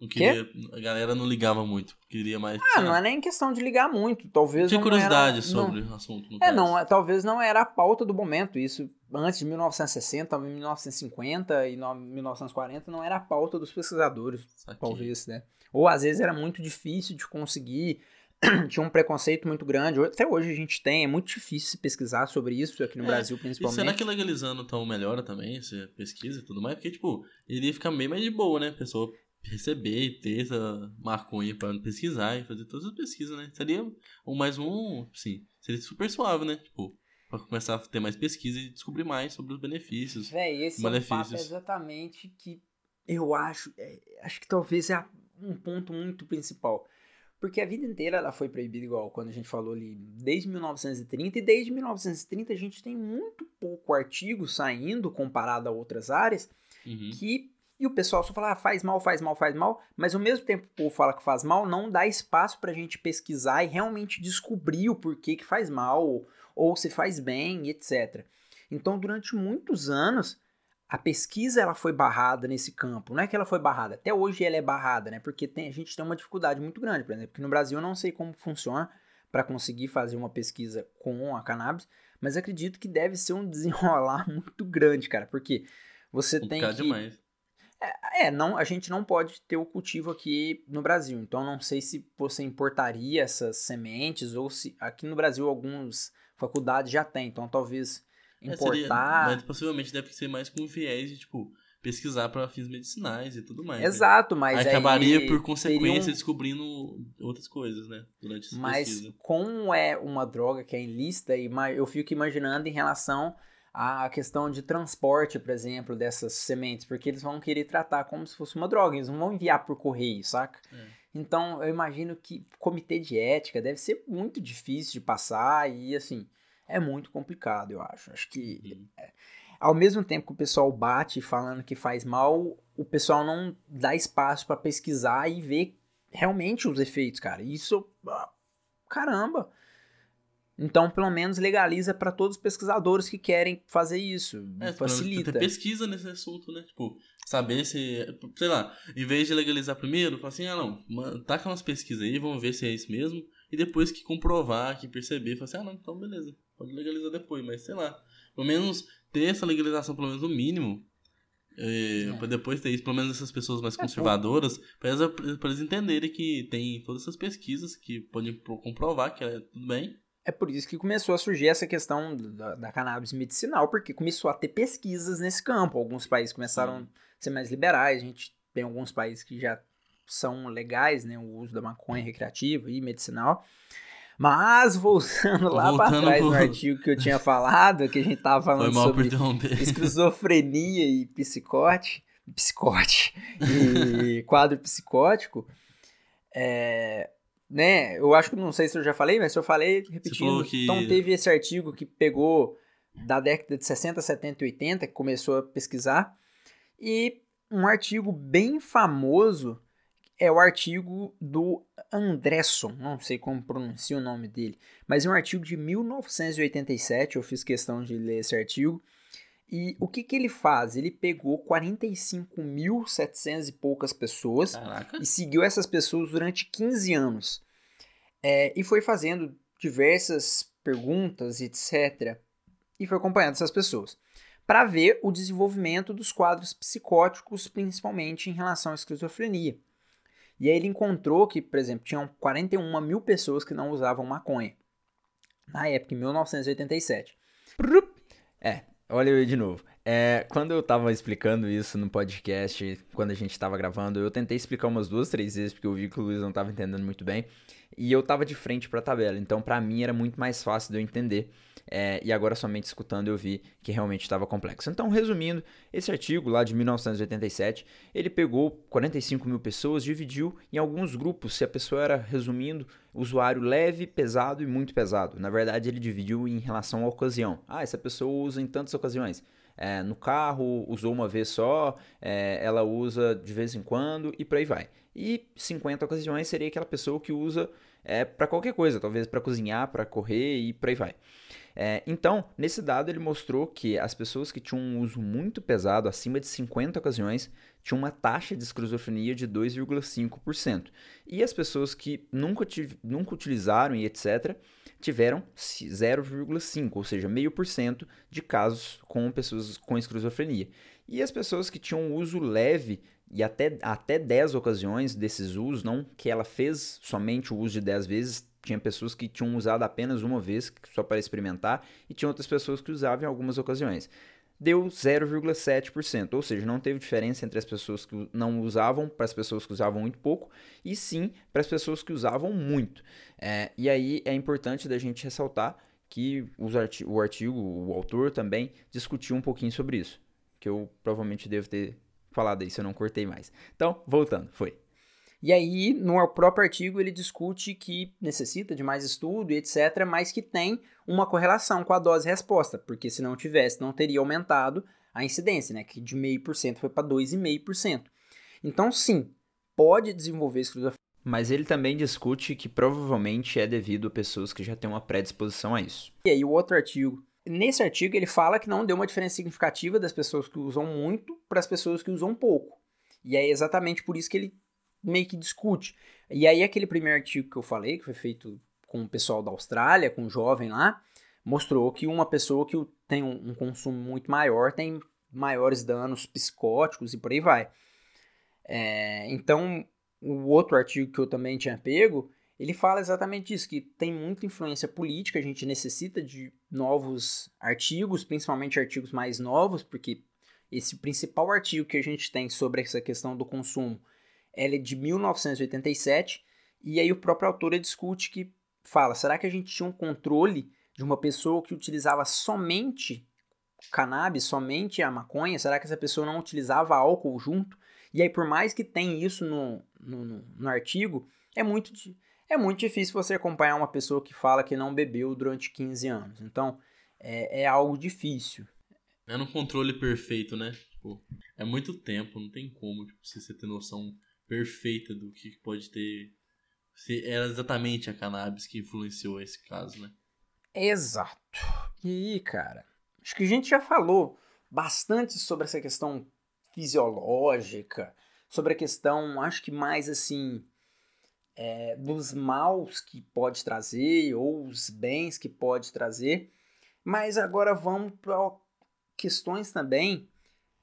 Não queria, a galera não ligava muito, queria mais. Ah, não é nem questão de ligar muito, talvez. Tinha curiosidade era, sobre não, o assunto. é, caso. não, talvez não era a pauta do momento. Isso antes de 1960, 1950 e 1940 não era a pauta dos pesquisadores, talvez, né? Ou às vezes era muito difícil de conseguir, tinha um preconceito muito grande. Até hoje a gente tem, é muito difícil pesquisar sobre isso aqui no é, Brasil, principalmente. E será que legalizando então melhora também essa pesquisa e tudo mais? Porque, tipo, iria ficar bem mais de boa, né? A pessoa receber e ter essa maconha para pesquisar e fazer todas as pesquisas, né? Seria um mais um, sim, seria super suave, né? Tipo, para começar a ter mais pesquisa e descobrir mais sobre os benefícios. Véi, esse malefícios. é um exatamente que eu acho, é, acho que talvez é um ponto muito principal. Porque a vida inteira ela foi proibida igual quando a gente falou ali, desde 1930, e desde 1930 a gente tem muito pouco artigo saindo comparado a outras áreas uhum. que e o pessoal só fala, ah, faz mal, faz mal, faz mal, mas ao mesmo tempo que o povo fala que faz mal, não dá espaço para a gente pesquisar e realmente descobrir o porquê que faz mal, ou se faz bem, etc. Então, durante muitos anos, a pesquisa ela foi barrada nesse campo. Não é que ela foi barrada, até hoje ela é barrada, né? Porque tem, a gente tem uma dificuldade muito grande, por exemplo, porque no Brasil eu não sei como funciona para conseguir fazer uma pesquisa com a cannabis, mas acredito que deve ser um desenrolar muito grande, cara, porque você tem que demais. É, é, não, a gente não pode ter o cultivo aqui no Brasil. Então não sei se você importaria essas sementes ou se aqui no Brasil algumas faculdades já tem. Então talvez importar. É, seria, mas possivelmente deve ser mais com viés de tipo pesquisar para fins medicinais e tudo mais. Né? Exato, né? mas aí acabaria por consequência um... descobrindo outras coisas, né? Durante essa mas pesquisa. como é uma droga que é ilícita, eu fico imaginando em relação a questão de transporte, por exemplo, dessas sementes, porque eles vão querer tratar como se fosse uma droga, eles não vão enviar por correio, saca? É. Então, eu imagino que comitê de ética deve ser muito difícil de passar e, assim, é muito complicado, eu acho. Acho que, é, ao mesmo tempo que o pessoal bate falando que faz mal, o pessoal não dá espaço para pesquisar e ver realmente os efeitos, cara. Isso, ah, caramba, então, pelo menos legaliza para todos os pesquisadores que querem fazer isso. É, facilita. Ter pesquisa nesse assunto, né? Tipo, saber se. Sei lá, em vez de legalizar primeiro, fala assim: ah, não, taca umas pesquisas aí, vamos ver se é isso mesmo. E depois que comprovar, que perceber, fala assim: ah, não, então beleza, pode legalizar depois, mas sei lá. Pelo menos ter essa legalização, pelo menos o mínimo, é, é. para depois ter isso, pelo menos essas pessoas mais é, conservadoras, para eles, eles entenderem que tem todas essas pesquisas que podem comprovar que é tudo bem. É por isso que começou a surgir essa questão da, da cannabis medicinal, porque começou a ter pesquisas nesse campo. Alguns países começaram a ser mais liberais, a gente tem alguns países que já são legais, né, o uso da maconha recreativa e medicinal. Mas voltando lá para trás pro... no artigo que eu tinha falado, que a gente tava falando sobre esquizofrenia e psicote, psicote e quadro psicótico, é, né? Eu acho que não sei se eu já falei, mas se eu falei, repetindo. Que... Então teve esse artigo que pegou da década de 60, 70 e 80, que começou a pesquisar. E um artigo bem famoso é o artigo do Andresson, não sei como pronuncia o nome dele, mas é um artigo de 1987, eu fiz questão de ler esse artigo. E o que, que ele faz? Ele pegou 45.700 e poucas pessoas Caraca. e seguiu essas pessoas durante 15 anos. É, e foi fazendo diversas perguntas, etc. E foi acompanhando essas pessoas. Para ver o desenvolvimento dos quadros psicóticos, principalmente em relação à esquizofrenia. E aí ele encontrou que, por exemplo, tinham 41 mil pessoas que não usavam maconha. Na época, em 1987. É, olha eu de novo. É, quando eu tava explicando isso no podcast, quando a gente tava gravando, eu tentei explicar umas duas, três vezes, porque eu vi que o Luiz não tava entendendo muito bem. E eu tava de frente pra tabela, então para mim era muito mais fácil de eu entender. É, e agora somente escutando eu vi que realmente estava complexo. Então, resumindo, esse artigo lá de 1987, ele pegou 45 mil pessoas, dividiu em alguns grupos, se a pessoa era, resumindo, usuário leve, pesado e muito pesado. Na verdade, ele dividiu em relação à ocasião. Ah, essa pessoa usa em tantas ocasiões. É, no carro, usou uma vez só, é, ela usa de vez em quando e por aí vai. E 50 ocasiões seria aquela pessoa que usa é, para qualquer coisa, talvez para cozinhar, para correr e por aí vai. É, então, nesse dado ele mostrou que as pessoas que tinham um uso muito pesado, acima de 50 ocasiões, tinham uma taxa de esquizofrenia de 2,5%. E as pessoas que nunca, nunca utilizaram e etc., tiveram 0,5%, ou seja, meio por cento de casos com pessoas com esquizofrenia. E as pessoas que tinham uso leve e até, até 10 ocasiões desses usos, não que ela fez somente o uso de 10 vezes, tinha pessoas que tinham usado apenas uma vez, só para experimentar, e tinha outras pessoas que usavam em algumas ocasiões. Deu 0,7%, ou seja, não teve diferença entre as pessoas que não usavam para as pessoas que usavam muito pouco, e sim para as pessoas que usavam muito. É, e aí é importante da gente ressaltar que o artigo, o autor também discutiu um pouquinho sobre isso, que eu provavelmente devo ter falado aí se eu não cortei mais. Então, voltando, foi. E aí, no próprio artigo, ele discute que necessita de mais estudo e etc., mas que tem uma correlação com a dose-resposta, porque se não tivesse, não teria aumentado a incidência, né? Que de 0,5% foi para 2,5%. Então, sim, pode desenvolver esquizofrenia. Mas ele também discute que provavelmente é devido a pessoas que já têm uma predisposição a isso. E aí, o outro artigo. Nesse artigo, ele fala que não deu uma diferença significativa das pessoas que usam muito para as pessoas que usam pouco. E é exatamente por isso que ele meio que discute. E aí aquele primeiro artigo que eu falei, que foi feito com o pessoal da Austrália, com um jovem lá, mostrou que uma pessoa que tem um, um consumo muito maior tem maiores danos psicóticos e por aí vai. É, então, o outro artigo que eu também tinha pego, ele fala exatamente isso, que tem muita influência política, a gente necessita de novos artigos, principalmente artigos mais novos, porque esse principal artigo que a gente tem sobre essa questão do consumo ela é de 1987, e aí o próprio autor discute que fala, será que a gente tinha um controle de uma pessoa que utilizava somente cannabis, somente a maconha? Será que essa pessoa não utilizava álcool junto? E aí, por mais que tenha isso no, no, no artigo, é muito, é muito difícil você acompanhar uma pessoa que fala que não bebeu durante 15 anos. Então, é, é algo difícil. É no controle perfeito, né? Tipo, é muito tempo, não tem como tipo, você ter noção perfeita do que pode ter. Se era exatamente a cannabis que influenciou esse caso, né? Exato. E aí, cara, acho que a gente já falou bastante sobre essa questão fisiológica, sobre a questão, acho que mais assim, é, dos maus que pode trazer ou os bens que pode trazer. Mas agora vamos para questões também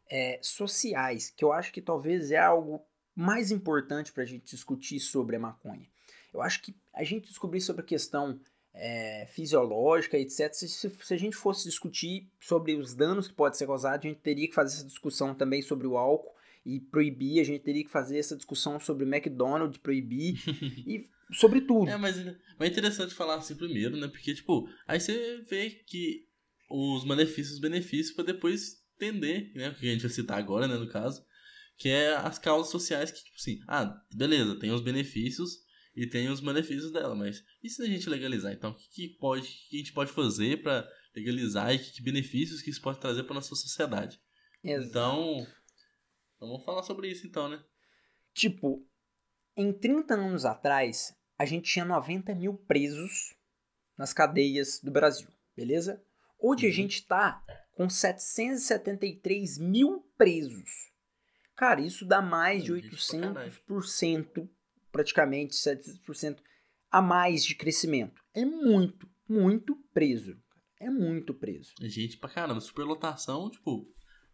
é, sociais, que eu acho que talvez é algo mais importante para a gente discutir sobre a maconha. Eu acho que a gente descobrir sobre a questão é, fisiológica, etc. Se, se, a gente fosse discutir sobre os danos que pode ser causado, a gente teria que fazer essa discussão também sobre o álcool e proibir, a gente teria que fazer essa discussão sobre o McDonald's, proibir e sobre tudo. É, mas, mas é interessante falar assim primeiro, né? Porque, tipo, aí você vê que os malefícios e os benefícios para depois entender, né? O que a gente vai citar agora, né, no caso que é as causas sociais que, tipo assim, ah, beleza, tem os benefícios e tem os malefícios dela, mas e se a gente legalizar? Então, o que, que pode, que a gente pode fazer para legalizar e que, que, benefícios que isso pode trazer para nossa sociedade? Exato. Então, vamos falar sobre isso então, né? Tipo, em 30 anos atrás, a gente tinha 90 mil presos nas cadeias do Brasil, beleza? Hoje uhum. a gente tá com 773 mil presos. Cara, isso dá mais de 800%, praticamente 700% a mais de crescimento. É muito, muito preso. É muito preso. Gente pra caramba, superlotação, tipo,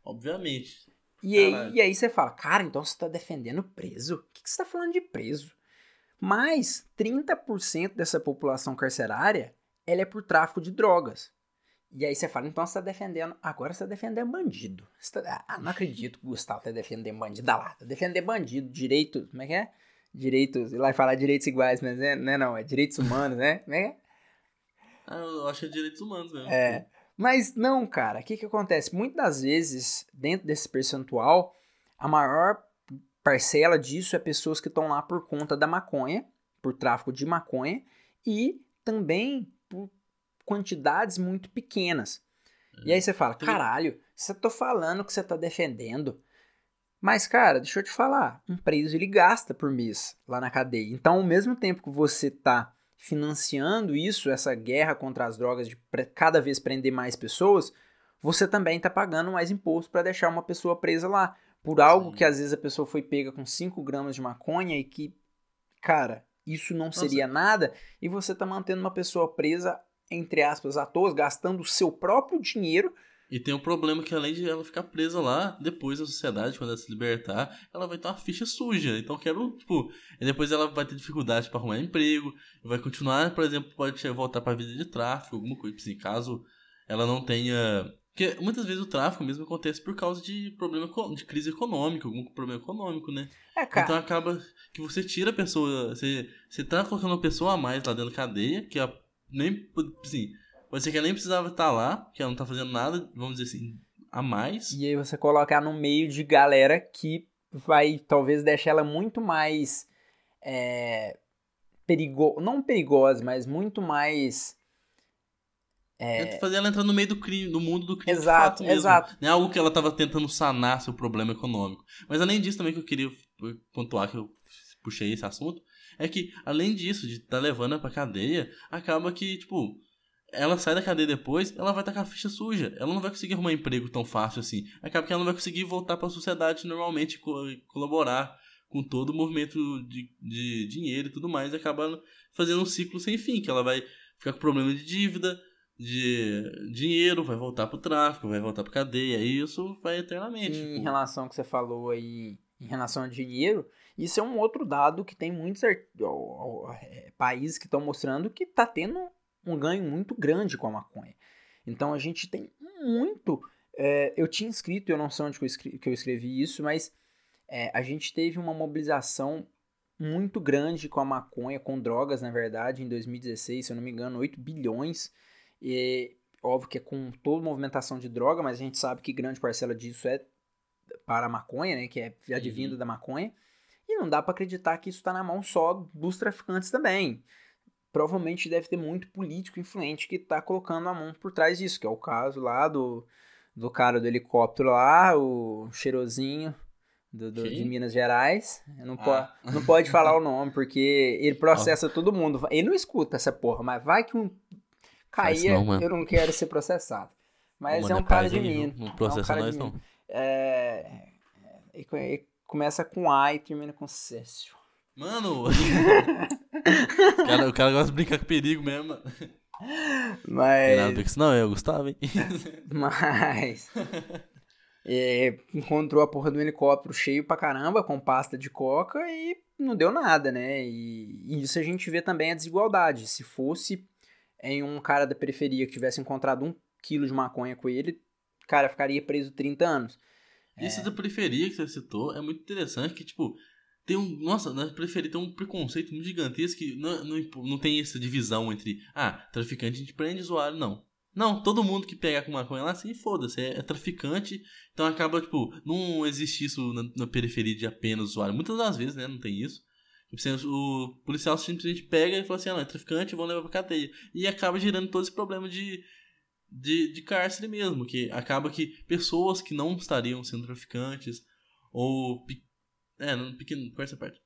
obviamente. E aí, e aí você fala, cara, então você tá defendendo preso? O que, que você tá falando de preso? Mas 30% dessa população carcerária, ela é por tráfico de drogas. E aí você fala, então você tá defendendo, agora você tá defendendo bandido. Tá, ah, não acredito que o Gustavo tá defendendo bandido. Dá lá, tá defendendo bandido, direito, como é que é? Direitos, lá falar direitos iguais, mas é, não é não, é direitos humanos, né? Como é que é? Ah, eu acho é direitos humanos mesmo. É, mas não, cara, o que que acontece? Muitas das vezes, dentro desse percentual, a maior parcela disso é pessoas que estão lá por conta da maconha, por tráfico de maconha, e também quantidades muito pequenas. E aí você fala, caralho, você tá falando que você tá defendendo. Mas, cara, deixa eu te falar, um preso ele gasta por mês lá na cadeia. Então, ao mesmo tempo que você tá financiando isso, essa guerra contra as drogas de cada vez prender mais pessoas, você também está pagando mais imposto para deixar uma pessoa presa lá por algo Sim. que às vezes a pessoa foi pega com 5 gramas de maconha e que, cara, isso não seria Nossa. nada e você está mantendo uma pessoa presa, entre aspas, à toa, gastando o seu próprio dinheiro e tem um problema que além de ela ficar presa lá, depois da sociedade, quando ela se libertar, ela vai ter uma ficha suja. Então quero, tipo, e depois ela vai ter dificuldade para arrumar emprego, vai continuar, por exemplo, pode voltar para a vida de tráfico, alguma coisa assim, caso ela não tenha porque muitas vezes o tráfico mesmo acontece por causa de problema de crise econômica, algum problema econômico, né? É, cara. Então acaba que você tira a pessoa, você, você tá colocando uma pessoa a mais lá dentro da cadeia, que a, nem, assim, Pode ser que nem precisava estar lá, que ela não tá fazendo nada, vamos dizer assim, a mais. E aí você colocar no meio de galera que vai talvez deixar ela muito mais é, perigo, não perigosa, mas muito mais é... Fazer ela entrar no meio do crime, do mundo do crime exato, exato. Não é algo que ela estava tentando sanar seu problema econômico. Mas além disso também que eu queria pontuar, que eu puxei esse assunto, é que além disso, de estar tá levando ela pra cadeia, acaba que, tipo, ela sai da cadeia depois, ela vai estar com a ficha suja. Ela não vai conseguir arrumar emprego tão fácil assim. Acaba que ela não vai conseguir voltar para a sociedade normalmente e colaborar com todo o movimento de, de dinheiro e tudo mais. E acaba fazendo um ciclo sem fim, que ela vai ficar com problema de dívida, de dinheiro, vai voltar para o tráfico, vai voltar para cadeia. E isso vai eternamente. Em tipo... relação ao que você falou aí, em relação ao dinheiro, isso é um outro dado que tem muitos é, países que estão mostrando que está tendo um ganho muito grande com a maconha. Então a gente tem muito. É, eu tinha escrito, eu não sei onde que eu escrevi, que eu escrevi isso, mas é, a gente teve uma mobilização muito grande com a maconha, com drogas, na verdade, em 2016, se eu não me engano, 8 bilhões. E óbvio que é com toda movimentação de droga, mas a gente sabe que grande parcela disso é para a maconha, né, que é advinda uhum. da maconha. E não dá para acreditar que isso está na mão só dos traficantes também provavelmente deve ter muito político influente que está colocando a mão por trás disso, que é o caso lá do, do cara do helicóptero lá, o cheirosinho do, do de Minas Gerais. Não, ah. po não pode falar o nome, porque ele processa todo mundo. Ele não escuta essa porra, mas vai que um não, eu não quero ser processado. Mas é um cara de Minas. Não processa é um nós, não. É, é, começa com A e termina com Cécio. Mano! o, cara, o cara gosta de brincar com perigo mesmo, mano. Mas. Não, é o Gustavo, hein? Mas. É, encontrou a porra do helicóptero cheio pra caramba, com pasta de coca e não deu nada, né? E, e isso a gente vê também a desigualdade. Se fosse em um cara da periferia que tivesse encontrado um quilo de maconha com ele, cara, ficaria preso 30 anos. Isso é... da periferia que você citou é muito interessante, que, tipo, tem um. Nossa, na periferia tem um preconceito muito gigantesco que não, não, não tem essa divisão entre. Ah, traficante a gente prende usuário, não. Não, todo mundo que pega com maconha lá, assim, foda-se, é, é, traficante. Então acaba, tipo, não existe isso na, na, periferia de apenas usuário. Muitas das vezes, né, não tem isso. O policial simplesmente pega e fala assim, ah, não, é traficante, vão levar pra cadeia. E acaba gerando todo esse problema de, de, de cárcere mesmo, que acaba que pessoas que não estariam sendo traficantes, ou é, no pequeno, com essa parte.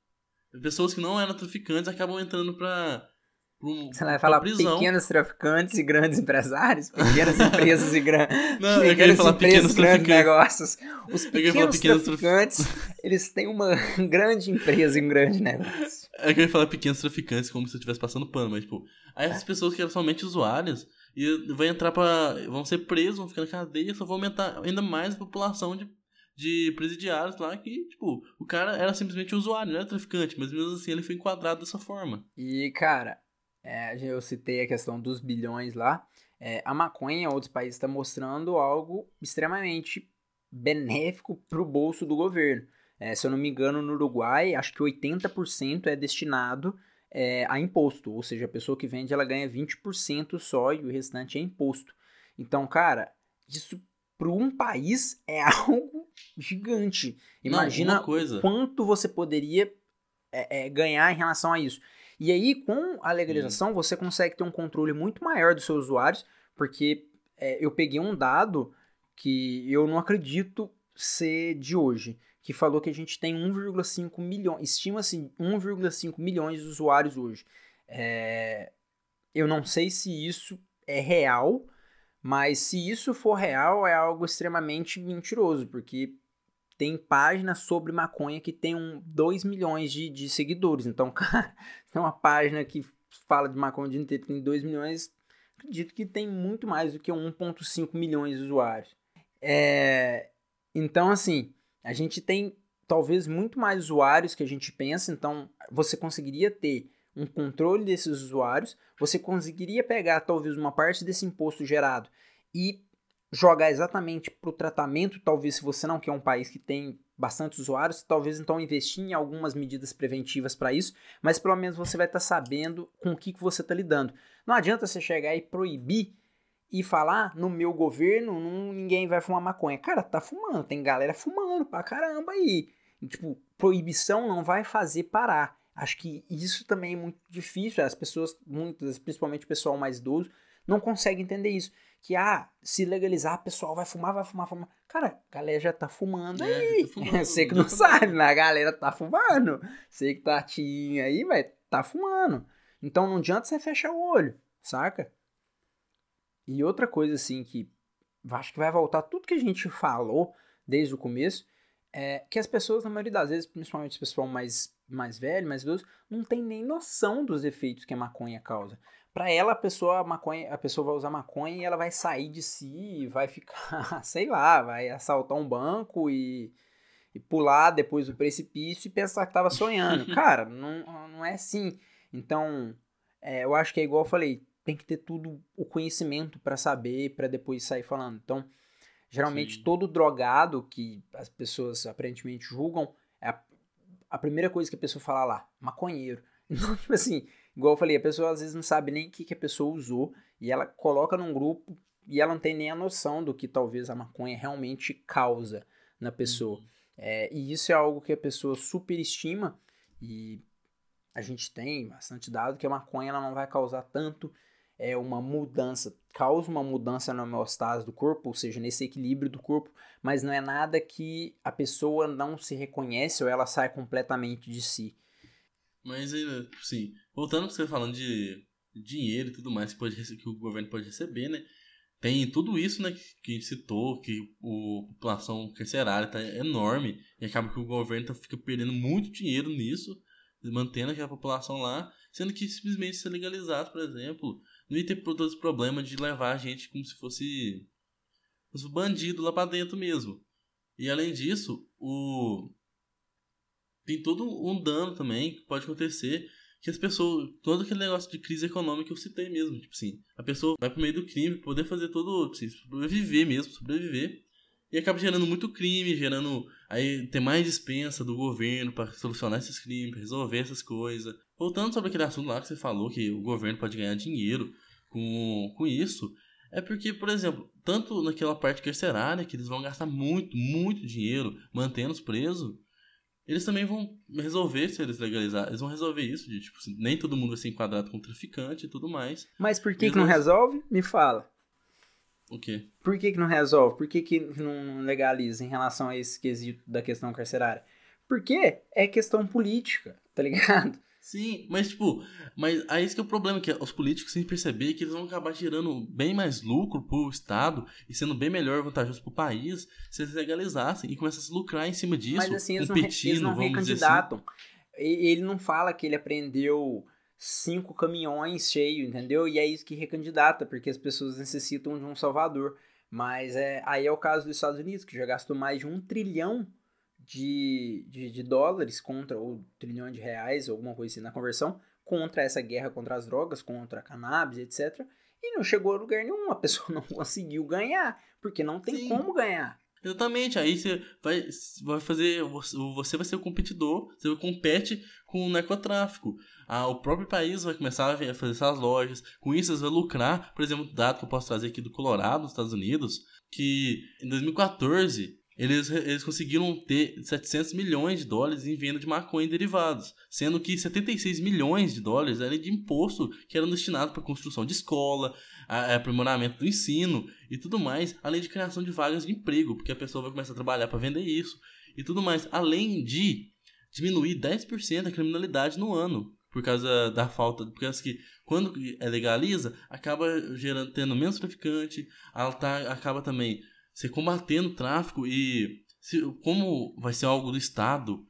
Pessoas que não eram traficantes acabam entrando pra. Pro, Você vai falar prisão. pequenos traficantes e grandes empresários? Pequenas empresas e grandes. Não, eu queria falar pequenos grandes negócios. Os pequenos, pequenos traficantes, eles têm uma grande empresa e um grande negócio. Eu queria falar pequenos traficantes como se eu estivesse passando pano, mas, tipo, aí essas pessoas que eram somente usuárias e vai entrar para vão ser presos, vão ficar na cadeia, só vão aumentar ainda mais a população de de presidiários lá que, tipo, o cara era simplesmente usuário, não era traficante, mas mesmo assim ele foi enquadrado dessa forma. E, cara, é, eu citei a questão dos bilhões lá. É, a maconha outros países está mostrando algo extremamente benéfico para o bolso do governo. É, se eu não me engano, no Uruguai, acho que 80% é destinado é, a imposto. Ou seja, a pessoa que vende ela ganha 20% só e o restante é imposto. Então, cara, isso para um país é algo gigante. Imagina coisa. quanto você poderia é, é, ganhar em relação a isso. E aí, com a legalização, você consegue ter um controle muito maior dos seus usuários, porque é, eu peguei um dado que eu não acredito ser de hoje, que falou que a gente tem 1,5 milhões, estima-se 1,5 milhões de usuários hoje. É, eu não sei se isso é real, mas se isso for real, é algo extremamente mentiroso, porque tem páginas sobre maconha que tem um, 2 milhões de, de seguidores. Então, cara, tem uma página que fala de maconha dia inteiro, tem 2 milhões, acredito que tem muito mais do que 1,5 milhões de usuários. É, então, assim, a gente tem talvez muito mais usuários que a gente pensa, então você conseguiria ter um controle desses usuários, você conseguiria pegar talvez uma parte desse imposto gerado e jogar exatamente para o tratamento, talvez se você não quer um país que tem bastantes usuários, talvez então investir em algumas medidas preventivas para isso, mas pelo menos você vai estar tá sabendo com o que, que você está lidando. Não adianta você chegar e proibir e falar no meu governo não, ninguém vai fumar maconha. Cara, tá fumando, tem galera fumando pra caramba aí. E, tipo, proibição não vai fazer parar. Acho que isso também é muito difícil. As pessoas, muitas, principalmente o pessoal mais idoso, não consegue entender isso. Que, ah, se legalizar, o pessoal vai fumar, vai fumar, fumar. Cara, a galera já tá fumando é, aí. Tá fumando, Você que não sabe, mas a galera tá fumando. Você que tá tinha aí, vai tá fumando. Então não adianta você fechar o olho, saca? E outra coisa, assim, que acho que vai voltar tudo que a gente falou desde o começo, é que as pessoas, na maioria das vezes, principalmente o pessoal mais, mais velho, mais idoso, não tem nem noção dos efeitos que a maconha causa. Para ela, a pessoa, a, maconha, a pessoa vai usar maconha e ela vai sair de si, vai ficar, sei lá, vai assaltar um banco e, e pular depois do precipício e pensar que estava sonhando. Cara, não, não é assim. Então, é, eu acho que é igual eu falei, tem que ter tudo o conhecimento para saber, para depois sair falando. Então, geralmente Sim. todo drogado que as pessoas aparentemente julgam é a, a, primeira coisa que a pessoa fala lá, maconheiro. Então, tipo assim, igual eu falei, a pessoa às vezes não sabe nem o que, que a pessoa usou e ela coloca num grupo e ela não tem nem a noção do que talvez a maconha realmente causa na pessoa. Uhum. É, e isso é algo que a pessoa superestima e a gente tem bastante dado que a maconha ela não vai causar tanto é uma mudança, causa uma mudança na homeostase do corpo, ou seja, nesse equilíbrio do corpo, mas não é nada que a pessoa não se reconhece ou ela sai completamente de si. Mas, sim, voltando para você falando de dinheiro e tudo mais que, pode, que o governo pode receber, né? Tem tudo isso, né, que a gente citou, que a população carcerária tá enorme e acaba que o governo tá, fica perdendo muito dinheiro nisso, mantendo aquela população lá, sendo que simplesmente se legalizasse, por exemplo, não ia ter todo esse problema de levar a gente como se fosse, fosse bandido lá para dentro mesmo. E além disso, o tem todo um dano também que pode acontecer que as pessoas, todo aquele negócio de crise econômica que eu citei mesmo, tipo assim, a pessoa vai pro meio do crime, poder fazer todo, assim, sobreviver mesmo, sobreviver, e acaba gerando muito crime, gerando aí tem mais dispensa do governo para solucionar esses crimes, pra resolver essas coisas. Voltando sobre aquele assunto lá que você falou, que o governo pode ganhar dinheiro com, com isso, é porque, por exemplo, tanto naquela parte carcerária, que eles vão gastar muito, muito dinheiro mantendo os presos, eles também vão resolver se eles legalizar. Eles vão resolver isso, de tipo, nem todo mundo vai ser enquadrado como traficante e tudo mais. Mas por que, que não resolve? Me fala. O quê? Por que, que não resolve? Por que, que não legaliza em relação a esse quesito da questão carcerária? Porque é questão política, tá ligado? Sim, mas tipo, mas aí esse que é o problema, que os políticos sem perceber que eles vão acabar gerando bem mais lucro pro Estado e sendo bem melhor vantajoso pro país se eles legalizassem e começassem a lucrar em cima disso, mas, assim, eles competindo, não, eles não assim. recandidatam. Assim. Ele não fala que ele aprendeu cinco caminhões cheios, entendeu? E é isso que recandidata, porque as pessoas necessitam de um salvador. Mas é, aí é o caso dos Estados Unidos, que já gastou mais de um trilhão de, de, de dólares contra, ou trilhão de reais, alguma coisa assim na conversão, contra essa guerra contra as drogas, contra a cannabis, etc. E não chegou a lugar nenhum, a pessoa não conseguiu ganhar, porque não tem Sim. como ganhar. Exatamente, aí você vai, vai fazer. Você vai ser o competidor, você compete com o narcotráfico. Ah, o próprio país vai começar a fazer essas lojas, com isso você vai lucrar. Por exemplo, dado que eu posso trazer aqui do Colorado, nos Estados Unidos, que em 2014 eles, eles conseguiram ter 700 milhões de dólares em venda de maconha e derivados, sendo que 76 milhões de dólares eram de imposto que eram destinados para construção de escola, aprimoramento do ensino e tudo mais, além de criação de vagas de emprego, porque a pessoa vai começar a trabalhar para vender isso e tudo mais, além de diminuir 10% a criminalidade no ano, por causa da falta, por causa que quando é legaliza, acaba gerando tendo menos traficante, ela tá, acaba também você combatendo o tráfico e se, como vai ser algo do Estado,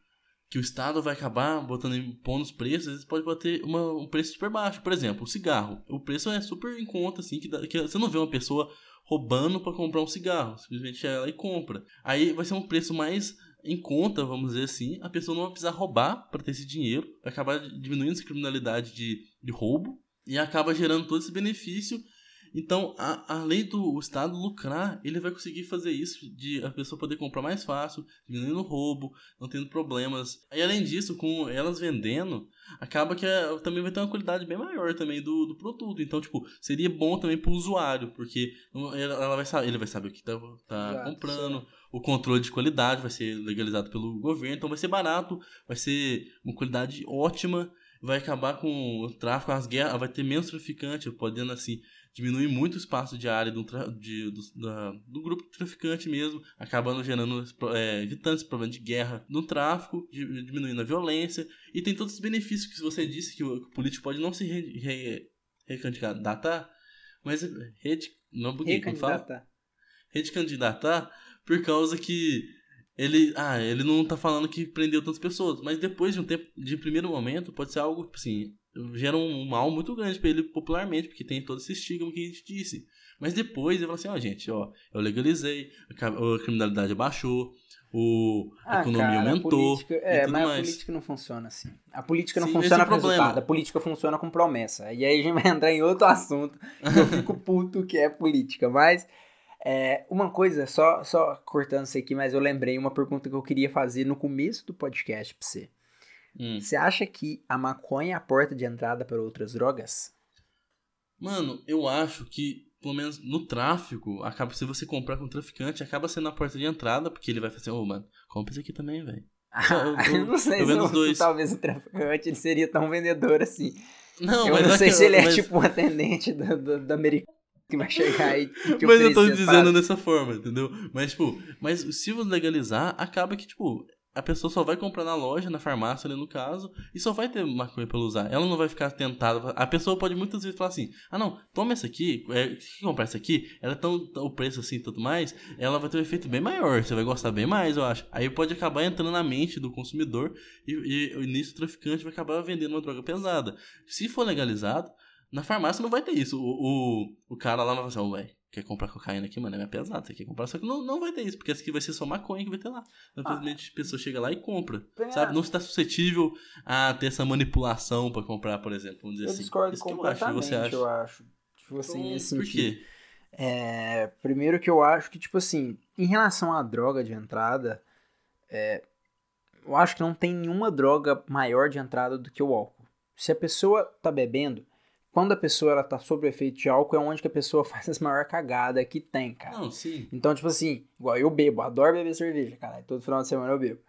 que o Estado vai acabar botando pondo os preços, pode bater uma, um preço super baixo. Por exemplo, o cigarro. O preço é super em conta, assim, que, que você não vê uma pessoa roubando para comprar um cigarro. Simplesmente ela e compra. Aí vai ser um preço mais em conta, vamos dizer assim. A pessoa não vai precisar roubar para ter esse dinheiro. Vai acabar diminuindo essa criminalidade de, de roubo. E acaba gerando todo esse benefício então, a, além do Estado lucrar, ele vai conseguir fazer isso de a pessoa poder comprar mais fácil, diminuindo o roubo, não tendo problemas. E além disso, com elas vendendo, acaba que é, também vai ter uma qualidade bem maior também do, do produto. Então, tipo, seria bom também para o usuário, porque ela vai saber, ele vai saber o que tá, tá Exato, comprando. Sim. O controle de qualidade vai ser legalizado pelo governo, então vai ser barato, vai ser uma qualidade ótima vai acabar com o tráfico, as guerras, vai ter menos traficante, podendo assim diminui muito o espaço de área do, de, do, da, do grupo traficante mesmo, acabando gerando, é, evitando esse problema de guerra no tráfico, diminuindo a violência, e tem todos os benefícios que você disse que o, que o político pode não se re, re, recandidatar, mas rede, não buguei, como fala? Recandidatar por causa que ele, ah, ele não tá falando que prendeu tantas pessoas, mas depois de um tempo, de primeiro momento, pode ser algo assim, gera um mal muito grande para ele popularmente, porque tem todo esse estigma que a gente disse. Mas depois ele fala assim, ó, oh, gente, ó, eu legalizei, a criminalidade baixou, o, a ah, economia cara, aumentou. A política, é, mas mais. a política não funciona assim. A política não Sim, funciona é com problema. resultado, a política funciona com promessa. E aí a gente vai entrar em outro assunto, eu fico puto que é política. Mas é, uma coisa, só, só cortando isso aqui, mas eu lembrei uma pergunta que eu queria fazer no começo do podcast pra você. Hum. Você acha que a maconha é a porta de entrada para outras drogas? Mano, eu acho que, pelo menos no tráfico, acaba se você comprar com um traficante, acaba sendo a porta de entrada, porque ele vai fazer, ô, oh, mano, compra isso aqui também, velho. eu, eu, não sei eu se, dois. talvez o traficante ele seria tão vendedor assim. Não, eu mas não é sei se ele é mas... tipo um atendente do, do, do americano que vai chegar aí. mas eu tô dizendo dessa forma, entendeu? Mas, tipo, mas se você legalizar, acaba que, tipo, a pessoa só vai comprar na loja, na farmácia ali no caso, e só vai ter maconha pra usar. Ela não vai ficar tentada. A pessoa pode muitas vezes falar assim: ah, não, toma essa aqui, é, se comprar essa aqui, ela é tão. o preço assim e tudo mais, ela vai ter um efeito bem maior. Você vai gostar bem mais, eu acho. Aí pode acabar entrando na mente do consumidor e, e, nisso o traficante vai acabar vendendo uma droga pesada. Se for legalizado, na farmácia não vai ter isso. O, o, o cara lá vai falar assim: oh, quer comprar cocaína aqui, mano, é pesado. Você quer comprar, só que não, não vai ter isso, porque esse aqui vai ser só maconha que vai ter lá. Simplesmente ah, a pessoa chega lá e compra. Sabe? Não está suscetível a ter essa manipulação para comprar, por exemplo. Vamos dizer eu assim. discordo isso completamente, eu acho, você acha? eu acho. Tipo assim, então, nesse por quê? É, primeiro que eu acho que, tipo assim, em relação à droga de entrada, é, eu acho que não tem nenhuma droga maior de entrada do que o álcool. Se a pessoa tá bebendo, quando a pessoa ela tá sob o efeito de álcool, é onde que a pessoa faz as maiores cagadas que tem, cara. Não, sim. Então, tipo assim, igual eu bebo, adoro beber cerveja, cara. Todo final de semana eu bebo.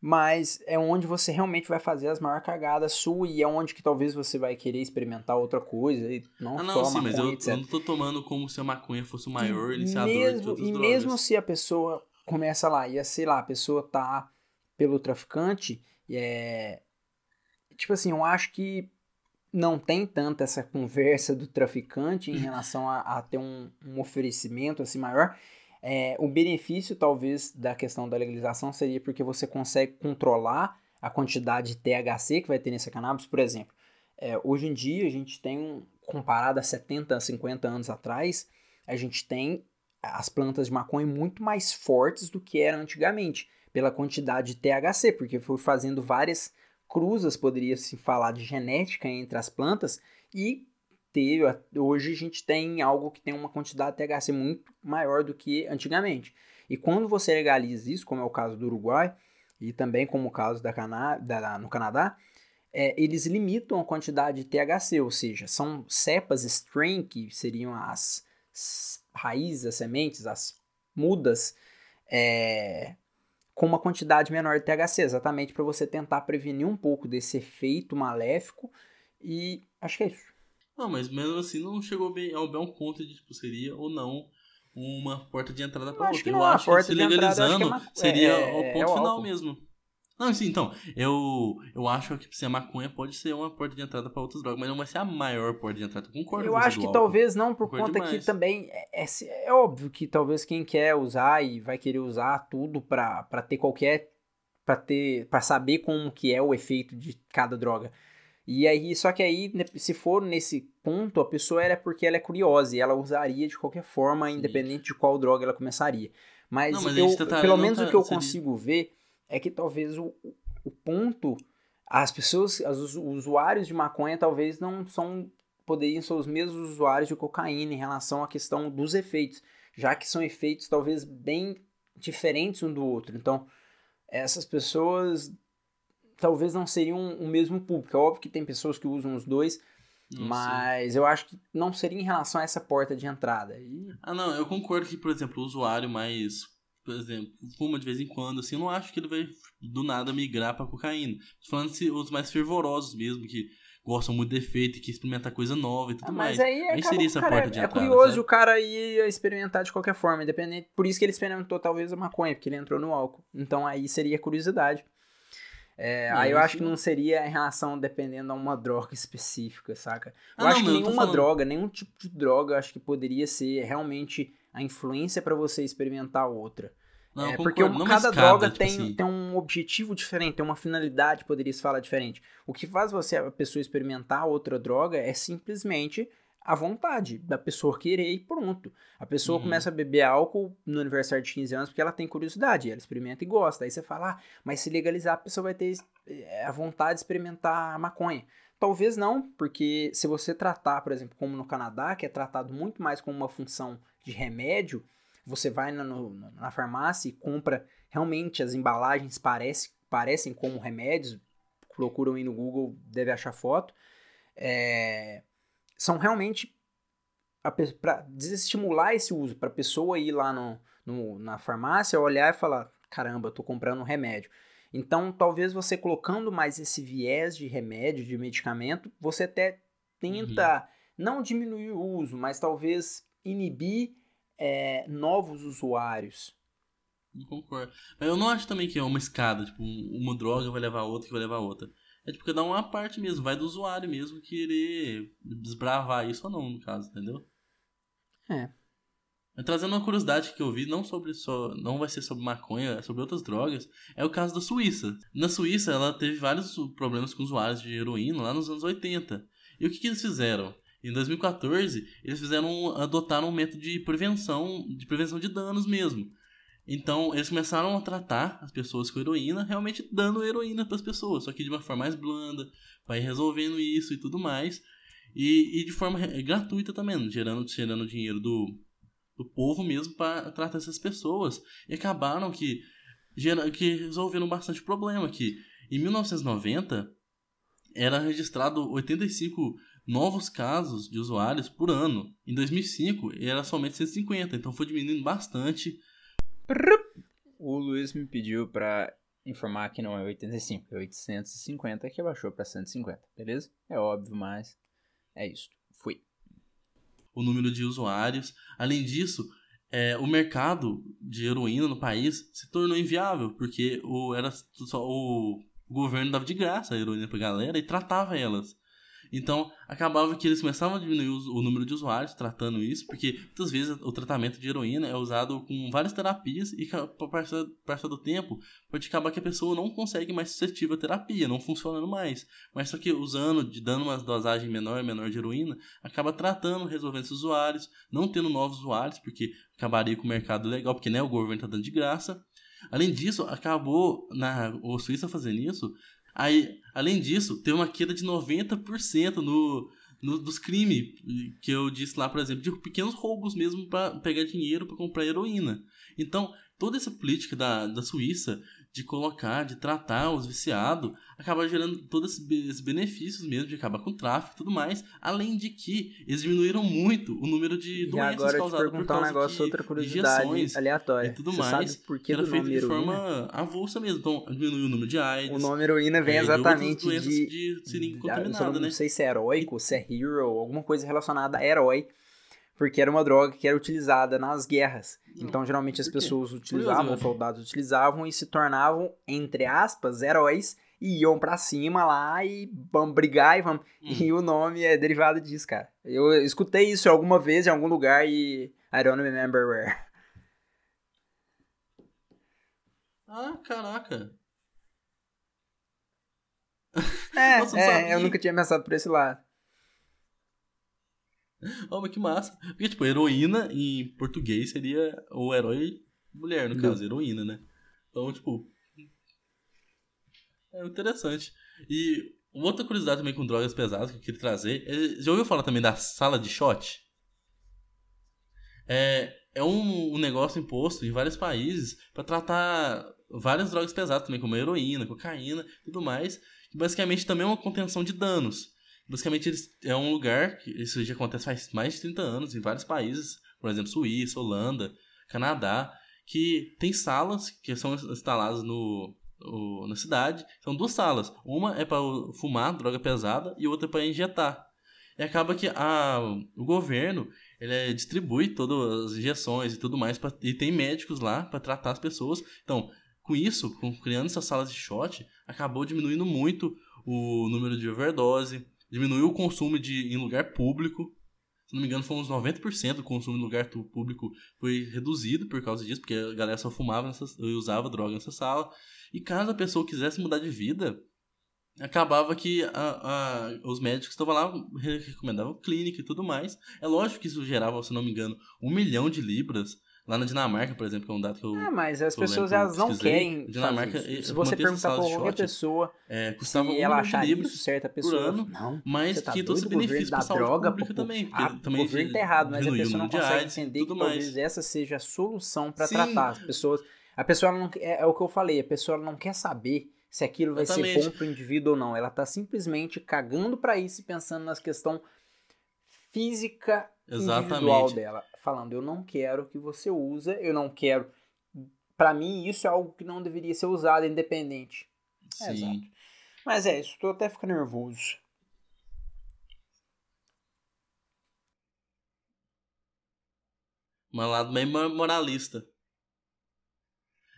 Mas é onde você realmente vai fazer as maiores cagadas sua e é onde que talvez você vai querer experimentar outra coisa e não, ah, não só sim, maconha, mas eu, etc. eu não tô tomando como se a maconha fosse o maior iniciador mesmo, de todas E drogas. mesmo se a pessoa começa lá e, sei lá, a pessoa tá pelo traficante, é... Tipo assim, eu acho que não tem tanta essa conversa do traficante em relação a, a ter um, um, oferecimento assim maior. É, o benefício, talvez, da questão da legalização seria porque você consegue controlar a quantidade de THC que vai ter nesse cannabis. Por exemplo, é, hoje em dia a gente tem, um, comparado a 70, 50 anos atrás, a gente tem as plantas de maconha muito mais fortes do que eram antigamente, pela quantidade de THC, porque foi fazendo várias cruzas, poderia se falar de genética entre as plantas, e teve, hoje a gente tem algo que tem uma quantidade de THC muito maior do que antigamente. E quando você legaliza isso, como é o caso do Uruguai, e também como o caso da Cana da, no Canadá, é, eles limitam a quantidade de THC, ou seja, são cepas strain, que seriam as raízes, as sementes, as mudas, é, com uma quantidade menor de THC, exatamente para você tentar prevenir um pouco desse efeito maléfico. E acho que é isso. Não, mas mesmo assim não chegou bem ao bem ponto de tipo, seria ou não uma porta de entrada para outra. eu acho que se legalizando entrada, é seria é, o ponto é final álcool. mesmo. Não, sim, então, eu, eu acho que se a maconha pode ser uma porta de entrada para outras drogas, mas não vai ser a maior porta de entrada. Concordo Eu com acho que álcool. talvez não, por Concordo conta demais. que também é, é, é, óbvio que talvez quem quer usar e vai querer usar tudo para ter qualquer para ter para saber como que é o efeito de cada droga. E aí, só que aí, né, se for nesse ponto, a pessoa era porque ela é curiosa e ela usaria de qualquer forma, independente de qual droga ela começaria. Mas, não, mas eu, tá, pelo menos tá, o que eu consigo ver é que talvez o, o ponto, as pessoas, os usuários de maconha talvez não são, poderiam ser os mesmos usuários de cocaína em relação à questão dos efeitos, já que são efeitos talvez bem diferentes um do outro. Então, essas pessoas talvez não seriam o mesmo público. É óbvio que tem pessoas que usam os dois, mas eu acho que não seria em relação a essa porta de entrada. E... Ah, não, eu concordo que, por exemplo, o usuário mais, por exemplo, fuma de vez em quando, assim, eu não acho que ele vai do nada migrar pra cocaína. Tô falando se os mais fervorosos mesmo, que gostam muito de efeito e que experimentar coisa nova e tudo ah, mas mais. Aí, aí seria essa porta de é, entrada. É curioso sabe? o cara ir experimentar de qualquer forma, independente. Por isso que ele experimentou talvez a maconha, porque ele entrou no álcool. Então aí seria curiosidade. É, aí eu acho que não seria em relação dependendo a uma droga específica, saca? Eu ah, acho não, que nenhuma falando... droga, nenhum tipo de droga, acho que poderia ser realmente a influência para você experimentar outra. Não, é, porque não cada escada, droga tipo tem, assim. tem um objetivo diferente, tem uma finalidade, poderia se falar diferente. O que faz você, a pessoa, experimentar outra droga é simplesmente a vontade da pessoa querer e pronto. A pessoa uhum. começa a beber álcool no aniversário de 15 anos porque ela tem curiosidade, ela experimenta e gosta. Aí você fala, ah, mas se legalizar, a pessoa vai ter eh, a vontade de experimentar a maconha. Talvez não, porque se você tratar, por exemplo, como no Canadá, que é tratado muito mais como uma função de remédio, você vai na, no, na farmácia e compra realmente as embalagens parece, parecem como remédios, procuram aí no Google, deve achar foto. É, são realmente para desestimular esse uso, para a pessoa ir lá no, no, na farmácia, olhar e falar: caramba, estou comprando um remédio. Então, talvez você colocando mais esse viés de remédio, de medicamento, você até tenta uhum. não diminuir o uso, mas talvez inibir é, novos usuários. Concordo. Eu não acho também que é uma escada, tipo, uma droga vai levar a outra que vai levar a outra. É tipo, cada uma parte mesmo, vai do usuário mesmo querer desbravar isso ou não, no caso, entendeu? É. Trazendo uma curiosidade que eu vi, não sobre só. não vai ser sobre maconha, é sobre outras drogas, é o caso da Suíça. Na Suíça, ela teve vários problemas com usuários de heroína lá nos anos 80. E o que, que eles fizeram? Em 2014, eles fizeram adotaram um método de prevenção, de prevenção de danos mesmo. Então, eles começaram a tratar as pessoas com heroína, realmente dando heroína para as pessoas, só que de uma forma mais blanda, vai resolvendo isso e tudo mais. E, e de forma gratuita também, gerando, gerando dinheiro do, do povo mesmo para tratar essas pessoas. E acabaram que, que resolveram bastante problema. Que em 1990 era registrado 85 novos casos de usuários por ano. Em 2005 era somente 150, então foi diminuindo bastante o Luiz me pediu para informar que não é 85, é 850 que abaixou para 150, beleza? É óbvio, mas é isso. Fui. O número de usuários. Além disso, é, o mercado de heroína no país se tornou inviável, porque o, era só, o governo dava de graça a heroína pra galera e tratava elas. Então, acabava que eles começavam a diminuir o, número de usuários tratando isso, porque muitas vezes o tratamento de heroína é usado com várias terapias e, por parte do tempo, pode acabar que a pessoa não consegue mais suscetível à terapia, não funcionando mais. Mas só que usando, dando uma dosagem menor e menor de heroína, acaba tratando, resolvendo esses usuários, não tendo novos usuários, porque acabaria com o mercado legal, porque né, o governo está dando de graça. Além disso, acabou na o Suíça fazendo isso, Aí, além disso, tem uma queda de 90% no, no, dos crimes que eu disse lá, por exemplo, de pequenos roubos mesmo para pegar dinheiro para comprar heroína. Então, toda essa política da, da Suíça de colocar, de tratar os viciados, acaba gerando todos esses benefícios mesmo, de acabar com o tráfico e tudo mais. Além de que eles diminuíram muito o número de doenças agora causadas te perguntar por um negócio, de, outra curiosidade aleatória. E tudo Você mais. sabe por que era feito de heroína? forma avulsa mesmo. Então, diminuiu o número de AIDS. O nome heroína vem é, exatamente de, de... de seringa eu contaminada, não né? sei se é heróico, se é hero, alguma coisa relacionada a herói, porque era uma droga que era utilizada nas guerras. Então, geralmente as pessoas utilizavam, os né? soldados utilizavam e se tornavam, entre aspas, heróis e iam pra cima lá e vamos brigar e vamos. Hum. E o nome é derivado disso, cara. Eu escutei isso alguma vez em algum lugar e I don't remember where. Ah, caraca. É, Nossa, não é, eu nunca tinha pensado por esse lado. Oh, mas que massa. Porque, tipo, heroína em português seria o herói mulher, no Do- caso, heroína, né? Então, tipo. É interessante. E uma outra curiosidade também com drogas pesadas que eu queria trazer. é- já ouviu falar também da sala de shot? É, é um, um negócio imposto em vários países para tratar várias drogas pesadas também, como heroína, cocaína e tudo mais. Que basicamente também é uma contenção de danos. Basicamente, eles, é um lugar que isso já acontece faz mais de 30 anos em vários países, por exemplo, Suíça, Holanda, Canadá, que tem salas que são instaladas no, no- na cidade. São duas salas. Uma é para fumar droga pesada e outra para injetar. E acaba que a, o governo ele é, distribui todas as injeções e tudo mais pra, e tem médicos lá para tratar as pessoas. Então, com isso, com, criando essas salas de shot, acabou diminuindo muito o número de overdose, diminuiu o consumo de, em lugar público. Se não me engano, foi uns 90% do consumo em lugar público foi reduzido por causa disso, porque a galera só fumava nessa, e usava droga nessa sala. E caso a pessoa quisesse mudar de vida, acabava que a- a- os médicos estavam lá, re- recomendavam clínica e tudo mais. É lógico que isso gerava, se não me engano, um milhão de libras. Lá na Dinamarca, por exemplo, que é um dado que eu Ah, mas as lembro pessoas eu elas não querem. Dinamarca, isso. Se você perguntar pra qualquer shot, pessoa é, se custava um ela achar isso certo, a por pessoa. ano, não, mas tá que todos os doido, o governo benefícios dá para saúde droga, pública pô, também. Ah, também o governo tá errado, mas a pessoa não consegue AIDS, entender que tudo talvez mais. essa seja a solução pra Sim. tratar as pessoas. A pessoa não é, é o que eu falei, a pessoa não quer saber se aquilo vai ser Exatamente. bom pro indivíduo ou não. Ela tá simplesmente cagando pra isso e pensando nas questão física individual Exatamente. dela, falando eu não quero que você usa, eu não quero. Pra mim isso é algo que não deveria ser usado independente. É, Sim. exato. Mas é isso, tô até ficando nervoso. Um lado mo- moralista.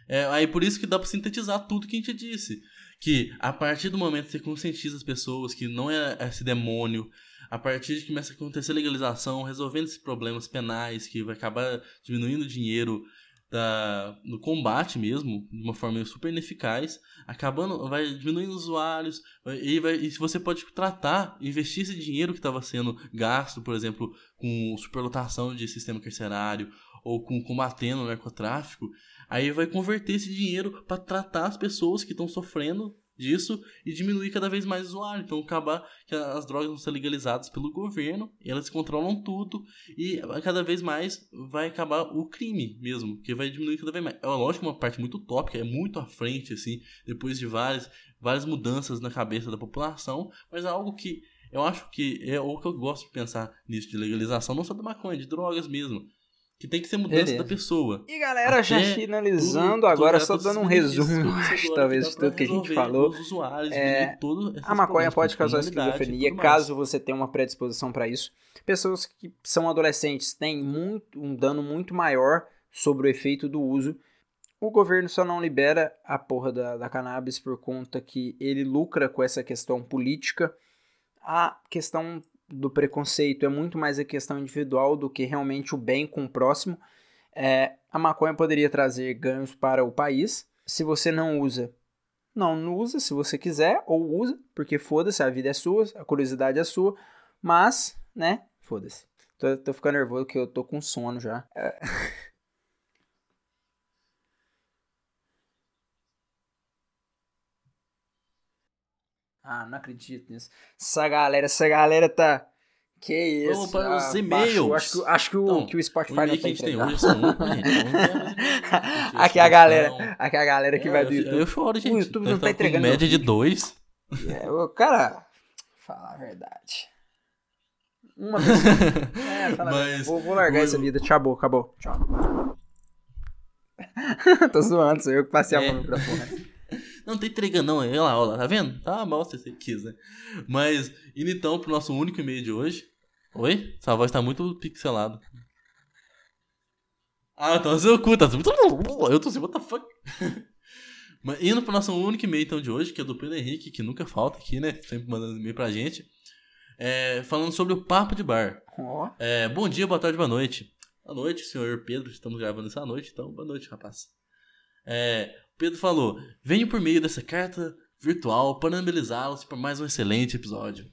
É, aí por isso que dá pra sintetizar tudo que a gente disse. Que a partir do momento que você conscientiza as pessoas que não é esse demônio, a partir de que começa a acontecer legalização, resolvendo esses problemas penais, que vai acabar diminuindo o dinheiro da, no combate mesmo, de uma forma super ineficaz, acabando, vai diminuindo os usuários, e, vai, e você pode tratar, investir esse dinheiro que estava sendo gasto, por exemplo, com superlotação de sistema carcerário, ou com combatendo o narcotráfico, aí vai converter esse dinheiro para tratar as pessoas que estão sofrendo disso e diminuir cada vez mais o usuário. Então acabar que as drogas vão ser legalizadas pelo governo, elas controlam tudo e cada vez mais vai acabar o crime mesmo, que vai diminuir cada vez mais. É lógico uma parte muito utópica, é muito à frente assim, depois de várias várias mudanças na cabeça da população, mas é algo que eu acho que é o que eu gosto de pensar nisso de legalização, não só da maconha, de drogas mesmo. Que tem que ser mudança Beleza. da pessoa. E galera, já Até finalizando, Tudo- agora tudo- só dando um resumo, acho, talvez, de tudo que a gente falou. Os usuários, É, A maconha pode causar esquizofrenia, caso você tenha uma predisposição para isso. Pessoas que são adolescentes têm muito, um dano muito maior sobre o efeito do uso. O governo só não libera a porra da, da cannabis por conta que ele lucra com essa questão política. a questão do preconceito é muito mais a questão individual do que realmente o bem com o próximo. É, a maconha poderia trazer ganhos para o país. Se você não usa, não, não usa se você quiser, ou usa, porque foda-se, a vida é sua, a curiosidade é sua, mas, né, foda-se. Tô, tô ficando nervoso que eu tô com sono já. É. Ah, não acredito nisso. Essa galera, essa galera tá. Que isso? Vamos para os e-mails. Acho que, acho que, o, Então, que o Spotify O não tá a entregando. Aqui é a galera, aqui é a galera que é, vai do eu- YouTube. Eu choro, gente. YouTube Nós não tá entregando média de dois. É, o cara, falar a verdade. Uma pessoa. É, fala a. Mas vou, vou largar o- essa vida. Tchau, acabou. Tchau. Tô zoando, sou eu que passei a É. mão no microfone. Não tem entregando, não. Olha lá, olha lá, tá vendo? Tá mal se você quis, né? Mas, indo então pro nosso único e-mail de hoje. Oi? Sua voz tá muito pixelada. Ah, então você oculta. Eu tô assim, what the fuck? Mas indo pro nosso único e-mail então de hoje, que é do Pedro Henrique, que nunca falta aqui, né? Sempre mandando e-mail pra gente. É, falando sobre o papo de bar. Ó, É, bom dia, boa tarde, boa noite. Boa noite, senhor Pedro. Estamos gravando essa noite, então boa noite, rapaz. É, Pedro falou: venho por meio dessa carta virtual parabenizá-los por mais um excelente episódio.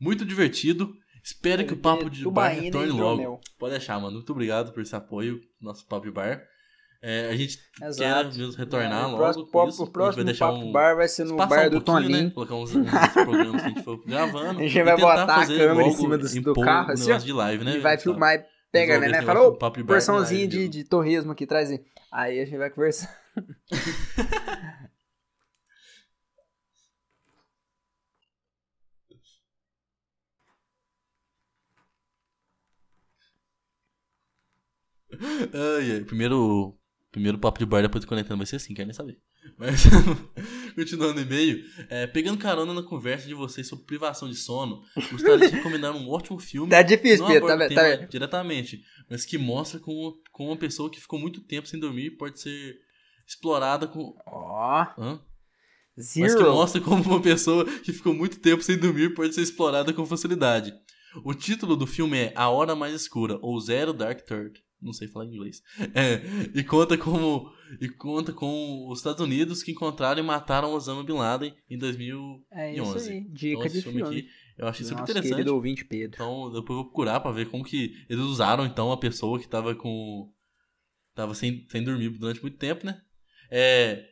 Muito divertido. Espero que o papo de bar retorne hidromel. logo. Pode deixar, mano. Muito obrigado por esse apoio no nosso papo de bar. É, a gente Exato. quer mesmo retornar É, o logo. próximo, papo- isso. o próximo vai papo um, bar vai ser no bar um do Toninho. Né? Colocar uns, uns programas que a gente for gravando. A gente vai botar a câmera em cima do- do carro, um assim, de live, né? E vai filmar e pega, né? Falou, porçãozinha de, mesmo. de torresmo aqui, traz aí. Aí a gente vai conversar. Ai, ai. Primeiro, primeiro papo de bar depois do conectando vai ser assim, quero nem saber. Mas, continuando o e-mail, é, pegando carona na conversa de vocês sobre privação de sono, gostaria de recomendar um ótimo filme. Tá difícil, Pedro, tá? Tá diretamente, mas que mostra como, como uma pessoa que ficou muito tempo sem dormir pode ser explorada com. Ó, Hã? Mas que zero. mostra como uma pessoa que ficou muito tempo sem dormir pode ser explorada com facilidade. O título do filme é A Hora Mais Escura, ou Zero Dark Third. Não sei falar inglês. É, e conta como e conta com os Estados Unidos que encontraram e mataram Osama Bin Laden em 2011. É isso aí, dica Então, de filme filme. aqui eu achei super Nosso interessante. querido ouvinte Pedro. Então, depois eu vou procurar pra ver como que eles usaram, então, a pessoa que tava com... Tava sem, sem dormir durante muito tempo, né? É...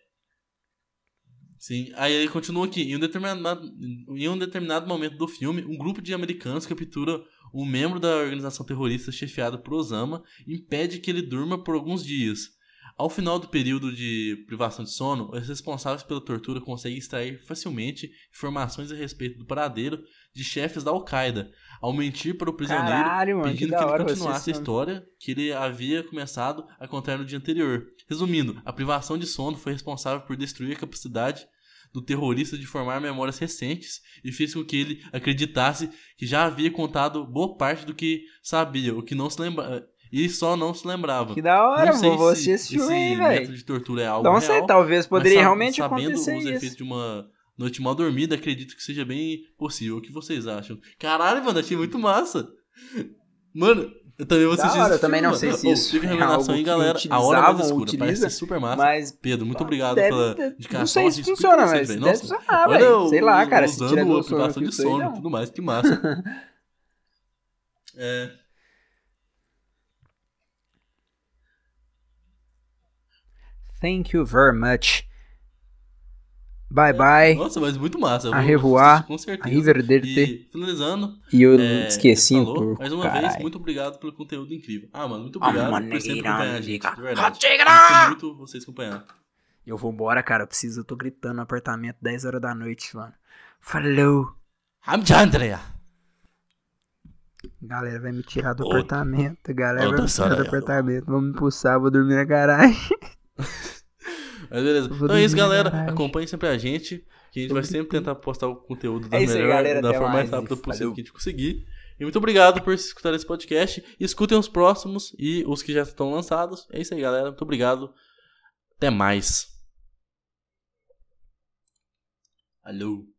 Sim, aí ele continua aqui. Em um, determinado, em um determinado momento do filme, um grupo de americanos captura um membro da organização terrorista chefiada por Osama e impede que ele durma por alguns dias. Ao final do período de privação de sono, os responsáveis pela tortura conseguem extrair facilmente informações a respeito do paradeiro de chefes da Al-Qaeda, ao mentir para o prisioneiro Caralho, mano, que pedindo da que, ele continuasse a você história que ele havia começado a contar no dia anterior. Resumindo, a privação de sono foi responsável por destruir a capacidade do terrorista de formar memórias recentes e fez com que ele acreditasse que já havia contado boa parte do que sabia, o que não se lembra e só não se lembrava. Que da hora, vou aí, velho. método de tortura é algo Não real. sei, talvez poderia realmente sabendo acontecer os isso. efeitos de uma noite mal dormida, acredito que seja bem possível. O que vocês acham? Caralho, mano, achei muito massa. Mano, eu também vou assistir hora, eu também não sei se Oh, isso Tive é algo aí, galera. A Hora Mais Escura, parece utiliza, ser super massa. Mas Pedro, muito obrigado deve, pela indicação. Não sei se funciona, mas deve Nossa, funcionar, velho. o- Sei lá, cara, se usando tira do a sono privação aqui, de sono e tudo mais, que massa. é... Thank you very much. Bye bye. Nossa, mas muito massa. Eu A revoar, com certeza. Arrivederci. E finalizando, E eu É, esqueci um falou. porco, Mais uma vez, caralho. muito obrigado pelo conteúdo incrível. Ah, mano, muito obrigado mano, por sempre acompanhar a gente, de verdade. Gostei muito vocês acompanhar. Eu vou embora, cara. Eu preciso, eu tô gritando no apartamento 10 horas da noite, mano. Falou. Andrea. Galera vai me tirar do apartamento. Galera vai me tirar do apartamento. Vamos me pulsar, vou dormir na garagem. Mas beleza. Então é isso, galera. Acompanhe sempre a gente. Que a gente vai sempre tentar postar o conteúdo da É isso melhor, galera. da forma mais rápida possível falou. que a gente conseguir. E muito obrigado por escutar esse podcast. Escutem os próximos e os que já estão lançados. É isso aí, galera. Muito obrigado. Até mais. Alô.